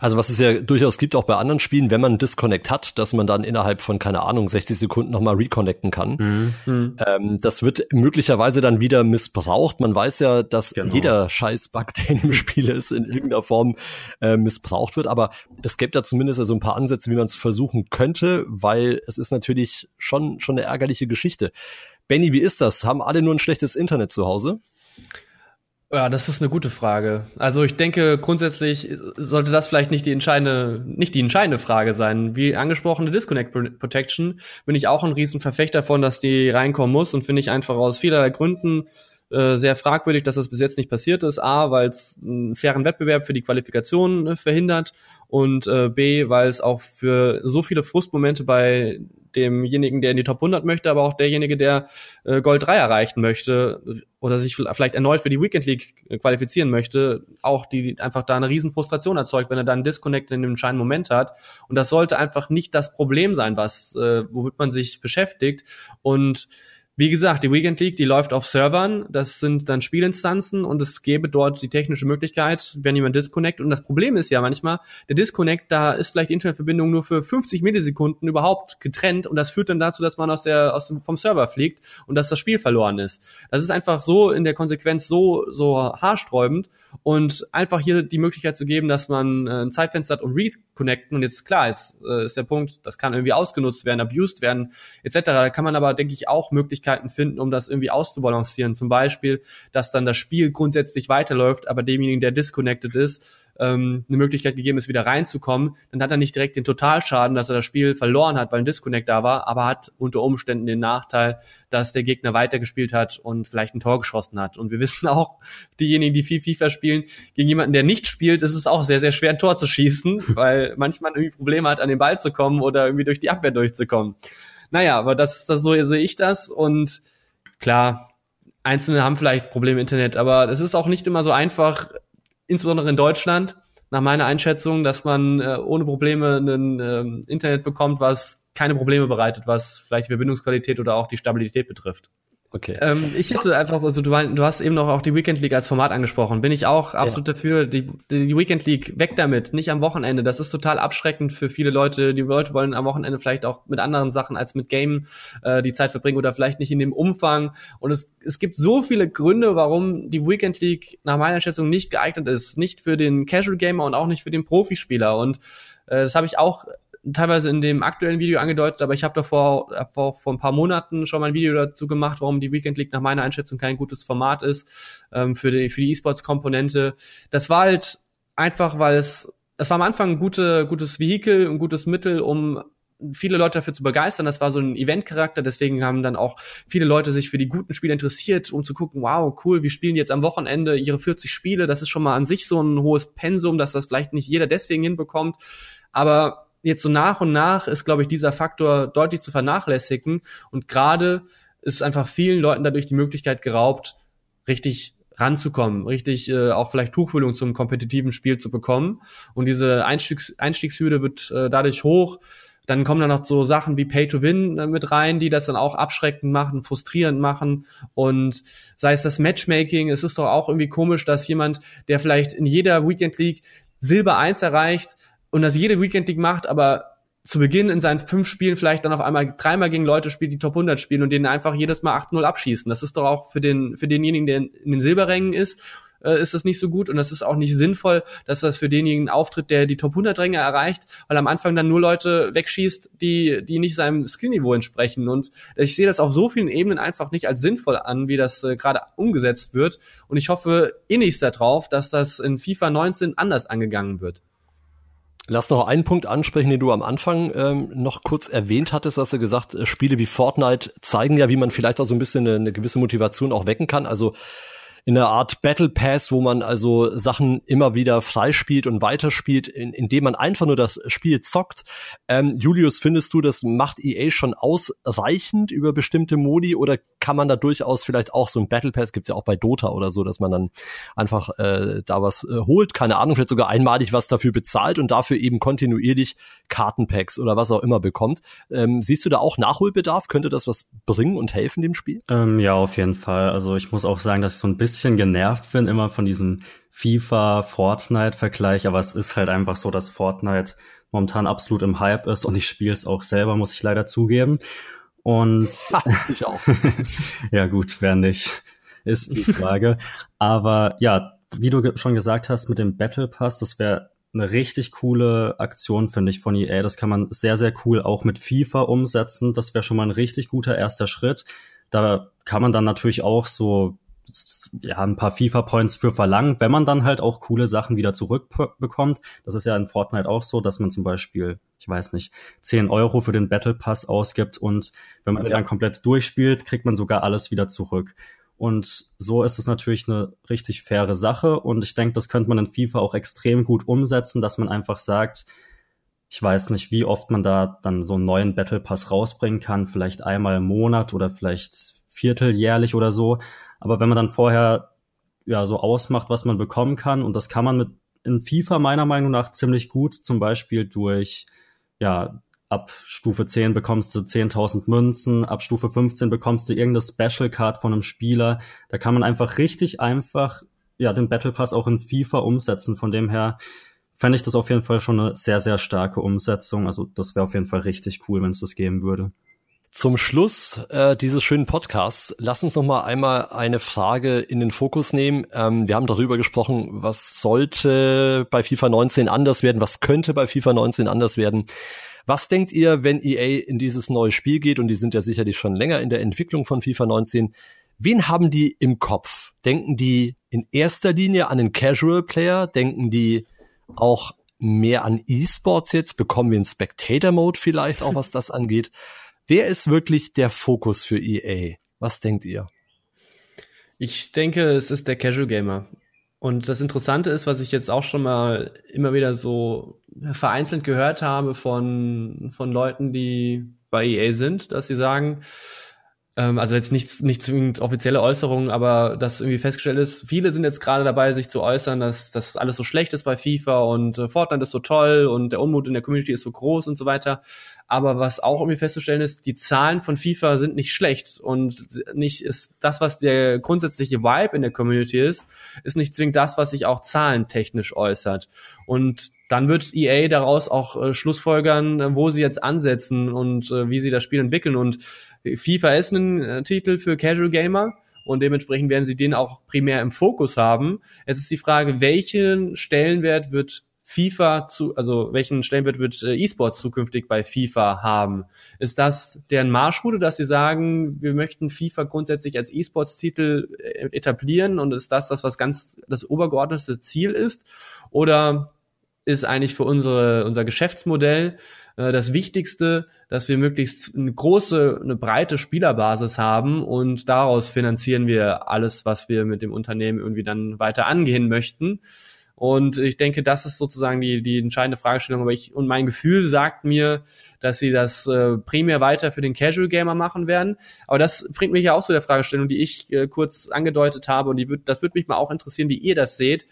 Also was es ja durchaus gibt, auch bei anderen Spielen, wenn man einen Disconnect hat, dass man dann innerhalb von, keine Ahnung, 60 Sekunden nochmal reconnecten kann. Mhm. mhm. Ähm, das wird möglicherweise dann wieder missbraucht. Man weiß ja, dass genau. jeder Scheiß-Bug, [LAUGHS] der in dem Spiel ist, in irgendeiner Form äh, missbraucht wird. Aber es gibt da zumindest also ein paar Ansätze, wie man es versuchen könnte, weil es ist natürlich schon, schon eine ärgerliche Geschichte. Benny, wie ist das? Haben alle nur ein schlechtes Internet zu Hause? Ja, das ist eine gute Frage. Also ich denke, grundsätzlich sollte das vielleicht nicht die entscheidende, nicht die entscheidende Frage sein. Wie angesprochene Disconnect Protection bin ich auch ein Riesenverfechter von, dass die reinkommen muss und finde ich einfach aus vielerlei Gründen äh, sehr fragwürdig, dass das bis jetzt nicht passiert ist. A, weil es einen fairen Wettbewerb für die Qualifikation äh, verhindert und äh, B, weil es auch für so viele Frustmomente bei demjenigen, der in die Top 100 möchte, aber auch derjenige, der äh, Gold 3 erreichen möchte oder sich vielleicht erneut für die Weekend League äh, qualifizieren möchte, auch die einfach da eine riesen Frustration erzeugt, wenn er dann Disconnect in dem entscheidenden Moment hat. Und das sollte einfach nicht das Problem sein, was äh, womit man sich beschäftigt. Und wie gesagt, die Weekend League, die läuft auf Servern, das sind dann Spielinstanzen und es gäbe dort die technische Möglichkeit, wenn jemand disconnect. Und das Problem ist ja manchmal, der Disconnect, da ist vielleicht die Internetverbindung nur für 50 Millisekunden überhaupt getrennt und das führt dann dazu, dass man aus der, aus dem, vom Server fliegt und dass das Spiel verloren ist. Das ist einfach so in der Konsequenz so, so haarsträubend und einfach hier die Möglichkeit zu geben, dass man äh, ein Zeitfenster hat, um reconnecten und jetzt klar, jetzt äh, ist der Punkt, das kann irgendwie ausgenutzt werden, abused werden, etc. Da kann man aber, denke ich, auch Möglichkeiten finden, um das irgendwie auszubalancieren. Zum Beispiel, dass dann das Spiel grundsätzlich weiterläuft, aber demjenigen, der disconnected ist, ähm, eine Möglichkeit gegeben ist, wieder reinzukommen, dann hat er nicht direkt den Totalschaden, dass er das Spiel verloren hat, weil ein Disconnect da war, aber hat unter Umständen den Nachteil, dass der Gegner weitergespielt hat und vielleicht ein Tor geschossen hat. Und wir [LAUGHS] wissen auch, diejenigen, die viel FIFA spielen, gegen jemanden, der nicht spielt, ist es auch sehr, sehr schwer, ein Tor zu schießen, [LAUGHS] weil manchmal irgendwie Probleme hat, an den Ball zu kommen oder irgendwie durch die Abwehr durchzukommen. Naja, aber das, das so sehe ich das und klar, Einzelne haben vielleicht Probleme im Internet, aber es ist auch nicht immer so einfach, insbesondere in Deutschland, nach meiner Einschätzung, dass man äh, ohne Probleme ein ähm, Internet bekommt, was keine Probleme bereitet, was vielleicht die Verbindungsqualität oder auch die Stabilität betrifft. Okay. Ähm, ich hätte einfach, also du, du hast eben noch auch die Weekend League als Format angesprochen. Bin ich auch absolut ja. dafür. Die, die Weekend League weg damit, nicht am Wochenende. Das ist total abschreckend für viele Leute. Die Leute wollen am Wochenende vielleicht auch mit anderen Sachen als mit Game äh, die Zeit verbringen oder vielleicht nicht in dem Umfang. Und es, es gibt so viele Gründe, warum die Weekend League nach meiner Schätzung nicht geeignet ist. Nicht für den Casual Gamer und auch nicht für den Profispieler. Und äh, das habe ich auch teilweise in dem aktuellen Video angedeutet, aber ich habe davor hab vor, vor ein paar Monaten schon mal ein Video dazu gemacht, warum die Weekend League nach meiner Einschätzung kein gutes Format ist ähm, für die für die E-Sports-Komponente. Das war halt einfach, weil es es war am Anfang ein gute, gutes Vehikel, ein gutes Mittel, um viele Leute dafür zu begeistern. Das war so ein Event-Charakter, deswegen haben dann auch viele Leute sich für die guten Spiele interessiert, um zu gucken, wow, cool, wir spielen jetzt am Wochenende ihre 40 Spiele. Das ist schon mal an sich so ein hohes Pensum, dass das vielleicht nicht jeder deswegen hinbekommt. Aber jetzt so nach und nach ist, glaube ich, dieser Faktor deutlich zu vernachlässigen. Und gerade ist einfach vielen Leuten dadurch die Möglichkeit geraubt, richtig ranzukommen, richtig äh, auch vielleicht Tuchfühlung zum kompetitiven Spiel zu bekommen. Und diese Einstiegs Einstiegshürde wird äh, dadurch hoch. Dann kommen dann noch so Sachen wie Pay to Win äh, mit rein, die das dann auch abschreckend machen, frustrierend machen. Und sei es das Matchmaking, es ist doch auch irgendwie komisch, dass jemand, der vielleicht in jeder Weekend League Silber 1 erreicht, und das jede Weekend League macht, aber zu Beginn in seinen fünf Spielen vielleicht dann auf einmal dreimal gegen Leute spielt, die Top 100 spielen und denen einfach jedes Mal 8-0 abschießen. Das ist doch auch für den, für denjenigen, der in den Silberrängen ist, äh, ist das nicht so gut und das ist auch nicht sinnvoll, dass das für denjenigen auftritt, der die Top 100 Ränge erreicht, weil am Anfang dann nur Leute wegschießt, die, die nicht seinem Skillniveau entsprechen und ich sehe das auf so vielen Ebenen einfach nicht als sinnvoll an, wie das äh, gerade umgesetzt wird und ich hoffe innigst darauf, dass das in FIFA 19 anders angegangen wird. Lass noch einen Punkt ansprechen, den du am Anfang ähm, noch kurz erwähnt hattest, hast du gesagt, äh, Spiele wie Fortnite zeigen ja, wie man vielleicht auch so ein bisschen eine, eine gewisse Motivation auch wecken kann. Also in einer Art Battle Pass, wo man also Sachen immer wieder freispielt und weiterspielt, in, indem man einfach nur das Spiel zockt. Ähm, Julius, findest du, das macht EA schon ausreichend über bestimmte Modi oder kann man da durchaus vielleicht auch so ein Battle Pass, gibt's ja auch bei Dota oder so, dass man dann einfach äh, da was äh, holt, keine Ahnung, vielleicht sogar einmalig was dafür bezahlt und dafür eben kontinuierlich Kartenpacks oder was auch immer bekommt. Ähm, siehst du da auch Nachholbedarf? Könnte das was bringen und helfen dem Spiel? Ähm, ja, auf jeden Fall. Also ich muss auch sagen, dass so ein bisschen bisschen genervt bin immer von diesem FIFA-Fortnite-Vergleich, aber es ist halt einfach so, dass Fortnite momentan absolut im Hype ist und ich spiele es auch selber, muss ich leider zugeben. Und [LAUGHS] ich auch. [LAUGHS] ja gut, wer nicht, ist die Frage. aber ja, wie du schon gesagt hast mit dem Battle Pass, das wäre eine richtig coole Aktion, finde ich, von EA. Das kann man sehr, sehr cool auch mit FIFA umsetzen. Das wäre schon mal ein richtig guter erster Schritt. Da kann man dann natürlich auch so ja, ein paar FIFA-Points für verlangen, wenn man dann halt auch coole Sachen wieder zurückbekommt. Das ist ja in Fortnite auch so, dass man zum Beispiel, ich weiß nicht, 10 Euro für den Battle Pass ausgibt und wenn man ja. dann komplett durchspielt, kriegt man sogar alles wieder zurück. Und so ist es natürlich eine richtig faire Sache und ich denke, das könnte man in FIFA auch extrem gut umsetzen, dass man einfach sagt, ich weiß nicht, wie oft man da dann so einen neuen Battle Pass rausbringen kann, vielleicht einmal im Monat oder vielleicht vierteljährlich oder so, aber wenn man dann vorher ja so ausmacht, was man bekommen kann, und das kann man mit in FIFA meiner Meinung nach ziemlich gut, zum Beispiel durch, ja, ab Stufe 10 bekommst du 10.000 Münzen, ab Stufe 15 bekommst du irgendeine Special Card von einem Spieler. Da kann man einfach richtig einfach, ja, den Battle Pass auch in FIFA umsetzen. Von dem her fände ich das auf jeden Fall schon eine sehr, sehr starke Umsetzung. Also das wäre auf jeden Fall richtig cool, wenn es das geben würde. Zum Schluss äh, dieses schönen Podcasts, lass uns noch mal einmal eine Frage in den Fokus nehmen. Ähm, wir haben darüber gesprochen, was sollte bei FIFA 19 anders werden, was könnte bei FIFA 19 anders werden. Was denkt ihr, wenn EA in dieses neue Spiel geht, und die sind ja sicherlich schon länger in der Entwicklung von FIFA 19, wen haben die im Kopf? Denken die in erster Linie an den Casual Player? Denken die auch mehr an E-Sports jetzt? Bekommen wir einen Spectator Mode vielleicht auch, was das angeht? Wer ist wirklich der Fokus für EA? Was denkt ihr? Ich denke, es ist der Casual Gamer. Und das Interessante ist, was ich jetzt auch schon mal immer wieder so vereinzelt gehört habe von, von Leuten, die bei EA sind, dass sie sagen, Ähm, also jetzt nicht, nicht zwingend offizielle Äußerungen, aber dass irgendwie festgestellt ist, viele sind jetzt gerade dabei, sich zu äußern, dass das alles so schlecht ist bei FIFA und äh, Fortnite ist so toll und der Unmut in der Community ist so groß und so weiter. Aber was auch irgendwie festzustellen ist, die Zahlen von FIFA sind nicht schlecht und nicht ist das, was der grundsätzliche Vibe in der Community ist, ist nicht zwingend das, was sich auch zahlentechnisch äußert. Und dann wird EA daraus auch äh, Schlussfolgern, wo sie jetzt ansetzen und äh, wie sie das Spiel entwickeln. Und FIFA ist ein äh, Titel für Casual Gamer und dementsprechend werden sie den auch primär im Fokus haben. Es ist die Frage, welchen Stellenwert wird FIFA zu, also welchen Stellenwert wird äh, E-Sports zukünftig bei FIFA haben? Ist das deren Marschroute, dass sie sagen, wir möchten FIFA grundsätzlich als E-Sports-Titel äh, etablieren und ist das das, was ganz das obergeordnete Ziel ist? Oder ist eigentlich für unsere, unser Geschäftsmodell das Wichtigste, dass wir möglichst eine große, eine breite Spielerbasis haben und daraus finanzieren wir alles, was wir mit dem Unternehmen irgendwie dann weiter angehen möchten. Und ich denke, das ist sozusagen die, die entscheidende Fragestellung. Aber ich, und mein Gefühl sagt mir, dass sie das äh, primär weiter für den Casual Gamer machen werden. Aber das bringt mich ja auch zu der Fragestellung, die ich äh, kurz angedeutet habe. Und die wird, das würde mich mal auch interessieren, wie ihr das seht.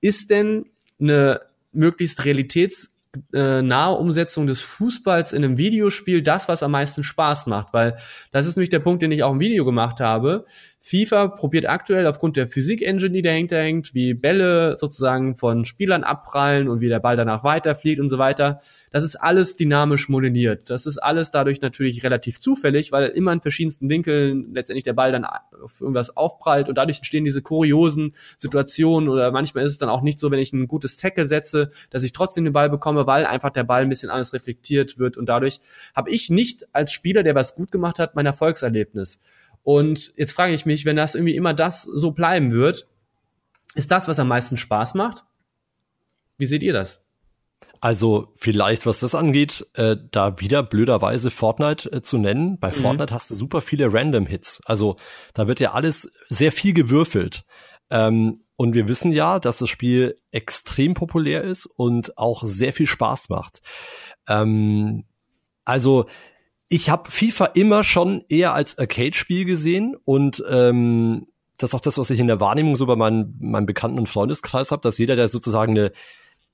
Ist denn eine möglichst realitäts äh, nahe Umsetzung des Fußballs in einem Videospiel das, was am meisten Spaß macht, weil das ist nämlich der Punkt, den ich auch im Video gemacht habe. FIFA probiert aktuell aufgrund der Physik-Engine, die dahinter hängt, wie Bälle sozusagen von Spielern abprallen und wie der Ball danach weiterfliegt und so weiter. Das ist alles dynamisch modelliert. Das ist alles dadurch natürlich relativ zufällig, weil immer in verschiedensten Winkeln letztendlich der Ball dann auf irgendwas aufprallt und dadurch entstehen diese kuriosen Situationen oder manchmal ist es dann auch nicht so, wenn ich ein gutes Tackle setze, dass ich trotzdem den Ball bekomme, weil einfach der Ball ein bisschen anders reflektiert wird und dadurch habe ich nicht als Spieler, der was gut gemacht hat, mein Erfolgserlebnis. Und jetzt frage ich mich, wenn das irgendwie immer das so bleiben wird, ist das, was am meisten Spaß macht? Wie seht ihr das? Also vielleicht, was das angeht, äh, da wieder blöderweise Fortnite äh, zu nennen. Bei mhm. Fortnite hast du super viele Random Hits. Also da wird ja alles sehr viel gewürfelt. Ähm, und wir wissen ja, dass das Spiel extrem populär ist und auch sehr viel Spaß macht. Ähm, also ich habe FIFA immer schon eher als Arcade-Spiel gesehen und ähm, das ist auch das, was ich in der Wahrnehmung so bei meinen, meinem Bekannten- und Freundeskreis habe, dass jeder, der sozusagen eine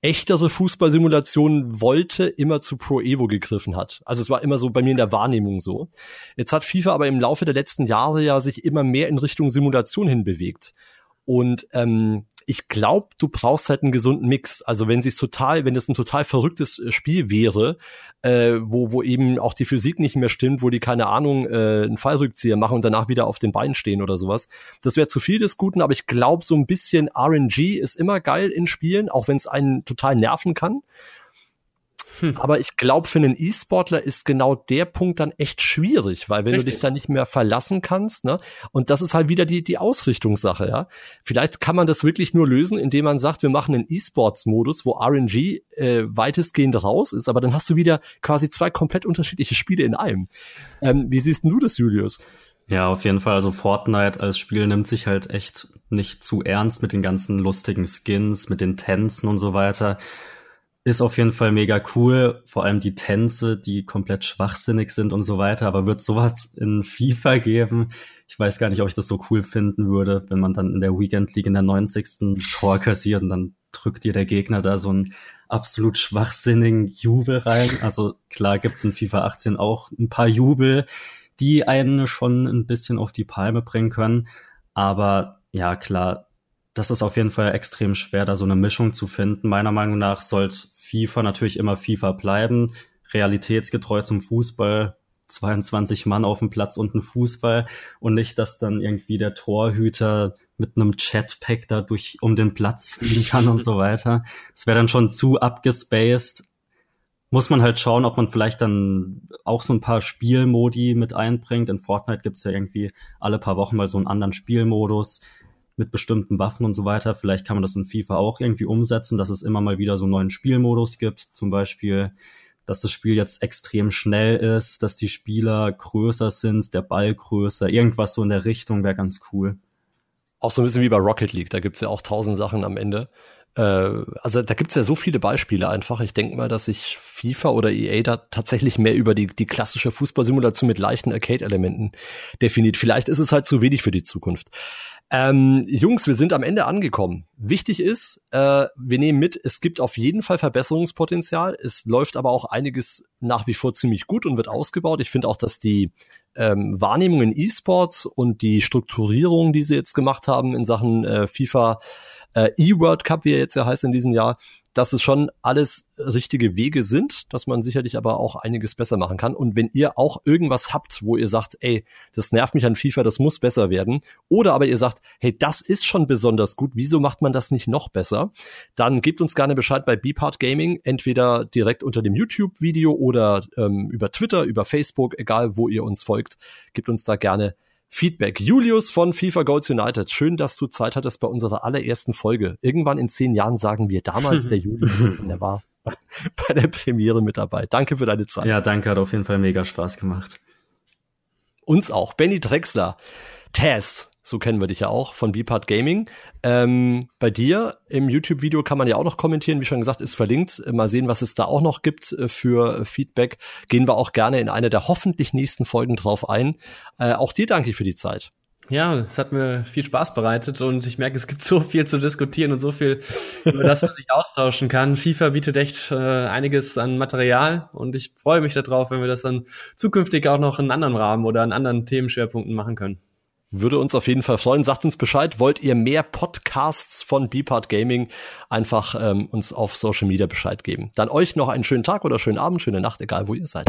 echtere Fußballsimulation wollte, immer zu Pro Evo gegriffen hat. Also es war immer so bei mir in der Wahrnehmung so. Jetzt hat FIFA aber im Laufe der letzten Jahre ja sich immer mehr in Richtung Simulation hinbewegt. Und ähm, ich glaube, du brauchst halt einen gesunden Mix. Also wenn es total, wenn es ein total verrücktes äh, Spiel wäre, äh, wo, wo eben auch die Physik nicht mehr stimmt, wo die keine Ahnung äh, einen Fallrückzieher machen und danach wieder auf den Beinen stehen oder sowas. Das wäre zu viel des Guten, aber ich glaube, so ein bisschen RNG ist immer geil in Spielen, auch wenn es einen total nerven kann. Hm. Aber ich glaube, für einen E-Sportler ist genau der Punkt dann echt schwierig, weil wenn Richtig. du dich da nicht mehr verlassen kannst, ne, und das ist halt wieder die, die Ausrichtungssache, ja. Vielleicht kann man das wirklich nur lösen, indem man sagt, wir machen einen E-Sports-Modus, wo RNG äh, weitestgehend raus ist, aber dann hast du wieder quasi zwei komplett unterschiedliche Spiele in einem. Ähm, wie siehst du das, Julius? Ja, auf jeden Fall. Also Fortnite als Spiel nimmt sich halt echt nicht zu ernst mit den ganzen lustigen Skins, mit den Tänzen und so weiter ist auf jeden Fall mega cool. Vor allem die Tänze, die komplett schwachsinnig sind und so weiter. Aber wird sowas in FIFA geben? Ich weiß gar nicht, ob ich das so cool finden würde, wenn man dann in der Weekend League in der 90. Tor kassiert und dann drückt dir der Gegner da so einen absolut schwachsinnigen Jubel rein. Also klar gibt's in FIFA 18 auch ein paar Jubel, die einen schon ein bisschen auf die Palme bringen können. Aber ja, klar, das ist auf jeden Fall extrem schwer, da so eine Mischung zu finden. Meiner Meinung nach soll FIFA natürlich immer FIFA bleiben, realitätsgetreu zum Fußball, 22 Mann auf dem Platz und ein Fußball und nicht, dass dann irgendwie der Torhüter mit einem Chatpack da durch um den Platz fliegen kann und so weiter. Das wäre dann schon zu abgespaced. Muss man halt schauen, ob man vielleicht dann auch so ein paar Spielmodi mit einbringt. In Fortnite gibt's ja irgendwie alle paar Wochen mal so einen anderen Spielmodus mit bestimmten Waffen und so weiter. Vielleicht kann man das in FIFA auch irgendwie umsetzen, dass es immer mal wieder so einen neuen Spielmodus gibt. Zum Beispiel, dass das Spiel jetzt extrem schnell ist, dass die Spieler größer sind, der Ball größer. Irgendwas so in der Richtung wäre ganz cool. Auch so ein bisschen wie bei Rocket League. Da gibt's ja auch tausend Sachen am Ende. äh, also da gibt's ja so viele Beispiele einfach. Ich denke mal, dass sich FIFA oder EA da tatsächlich mehr über die, die klassische Fußballsimulation mit leichten Arcade-Elementen definiert. Vielleicht ist es halt zu wenig für die Zukunft. Ähm, Jungs, wir sind am Ende angekommen. Wichtig ist, äh, wir nehmen mit, es gibt auf jeden Fall Verbesserungspotenzial. Es läuft aber auch einiges nach wie vor ziemlich gut und wird ausgebaut. Ich finde auch, dass die ähm, Wahrnehmung in E-Sports und die Strukturierung, die sie jetzt gemacht haben in Sachen äh, FIFA äh, E-World Cup, wie er jetzt ja heißt in diesem Jahr, dass es schon alles richtige Wege sind, dass man sicherlich aber auch einiges besser machen kann. Und wenn ihr auch irgendwas habt, wo ihr sagt, ey, das nervt mich an FIFA, das muss besser werden, oder aber ihr sagt, hey, das ist schon besonders gut, wieso macht man das nicht noch besser? Dann gebt uns gerne Bescheid bei Beepart Gaming, entweder direkt unter dem YouTube-Video oder ähm, über Twitter, über Facebook, egal wo ihr uns folgt, gebt uns da gerne Feedback. Julius von FIFA Goals United. Schön, dass du Zeit hattest bei unserer allerersten Folge. Irgendwann in zehn Jahren sagen wir damals der [LAUGHS] Julius, der war bei der Premiere mit dabei. Danke für deine Zeit. Ja, danke, hat auf jeden Fall mega Spaß gemacht. Uns auch. Benny Drexler. Taz, so kennen wir dich ja auch von Bpart Gaming. Ähm, bei dir im YouTube-Video kann man ja auch noch kommentieren, wie schon gesagt, ist verlinkt. Mal sehen, was es da auch noch gibt äh, für Feedback. Gehen wir auch gerne in einer der hoffentlich nächsten Folgen drauf ein. Äh, auch dir danke ich für die Zeit. Ja, es hat mir viel Spaß bereitet und ich merke, es gibt so viel zu diskutieren und so viel, über das man sich austauschen kann. FIFA bietet echt äh, einiges an Material und ich freue mich darauf, wenn wir das dann zukünftig auch noch in anderen Rahmen oder an anderen Themenschwerpunkten machen können. Würde uns auf jeden Fall freuen. Sagt uns Bescheid. Wollt ihr mehr Podcasts von Beepart Gaming? Einfach ähm, uns auf Social Media Bescheid geben. Dann euch noch einen schönen Tag oder schönen Abend, schöne Nacht, egal wo ihr seid.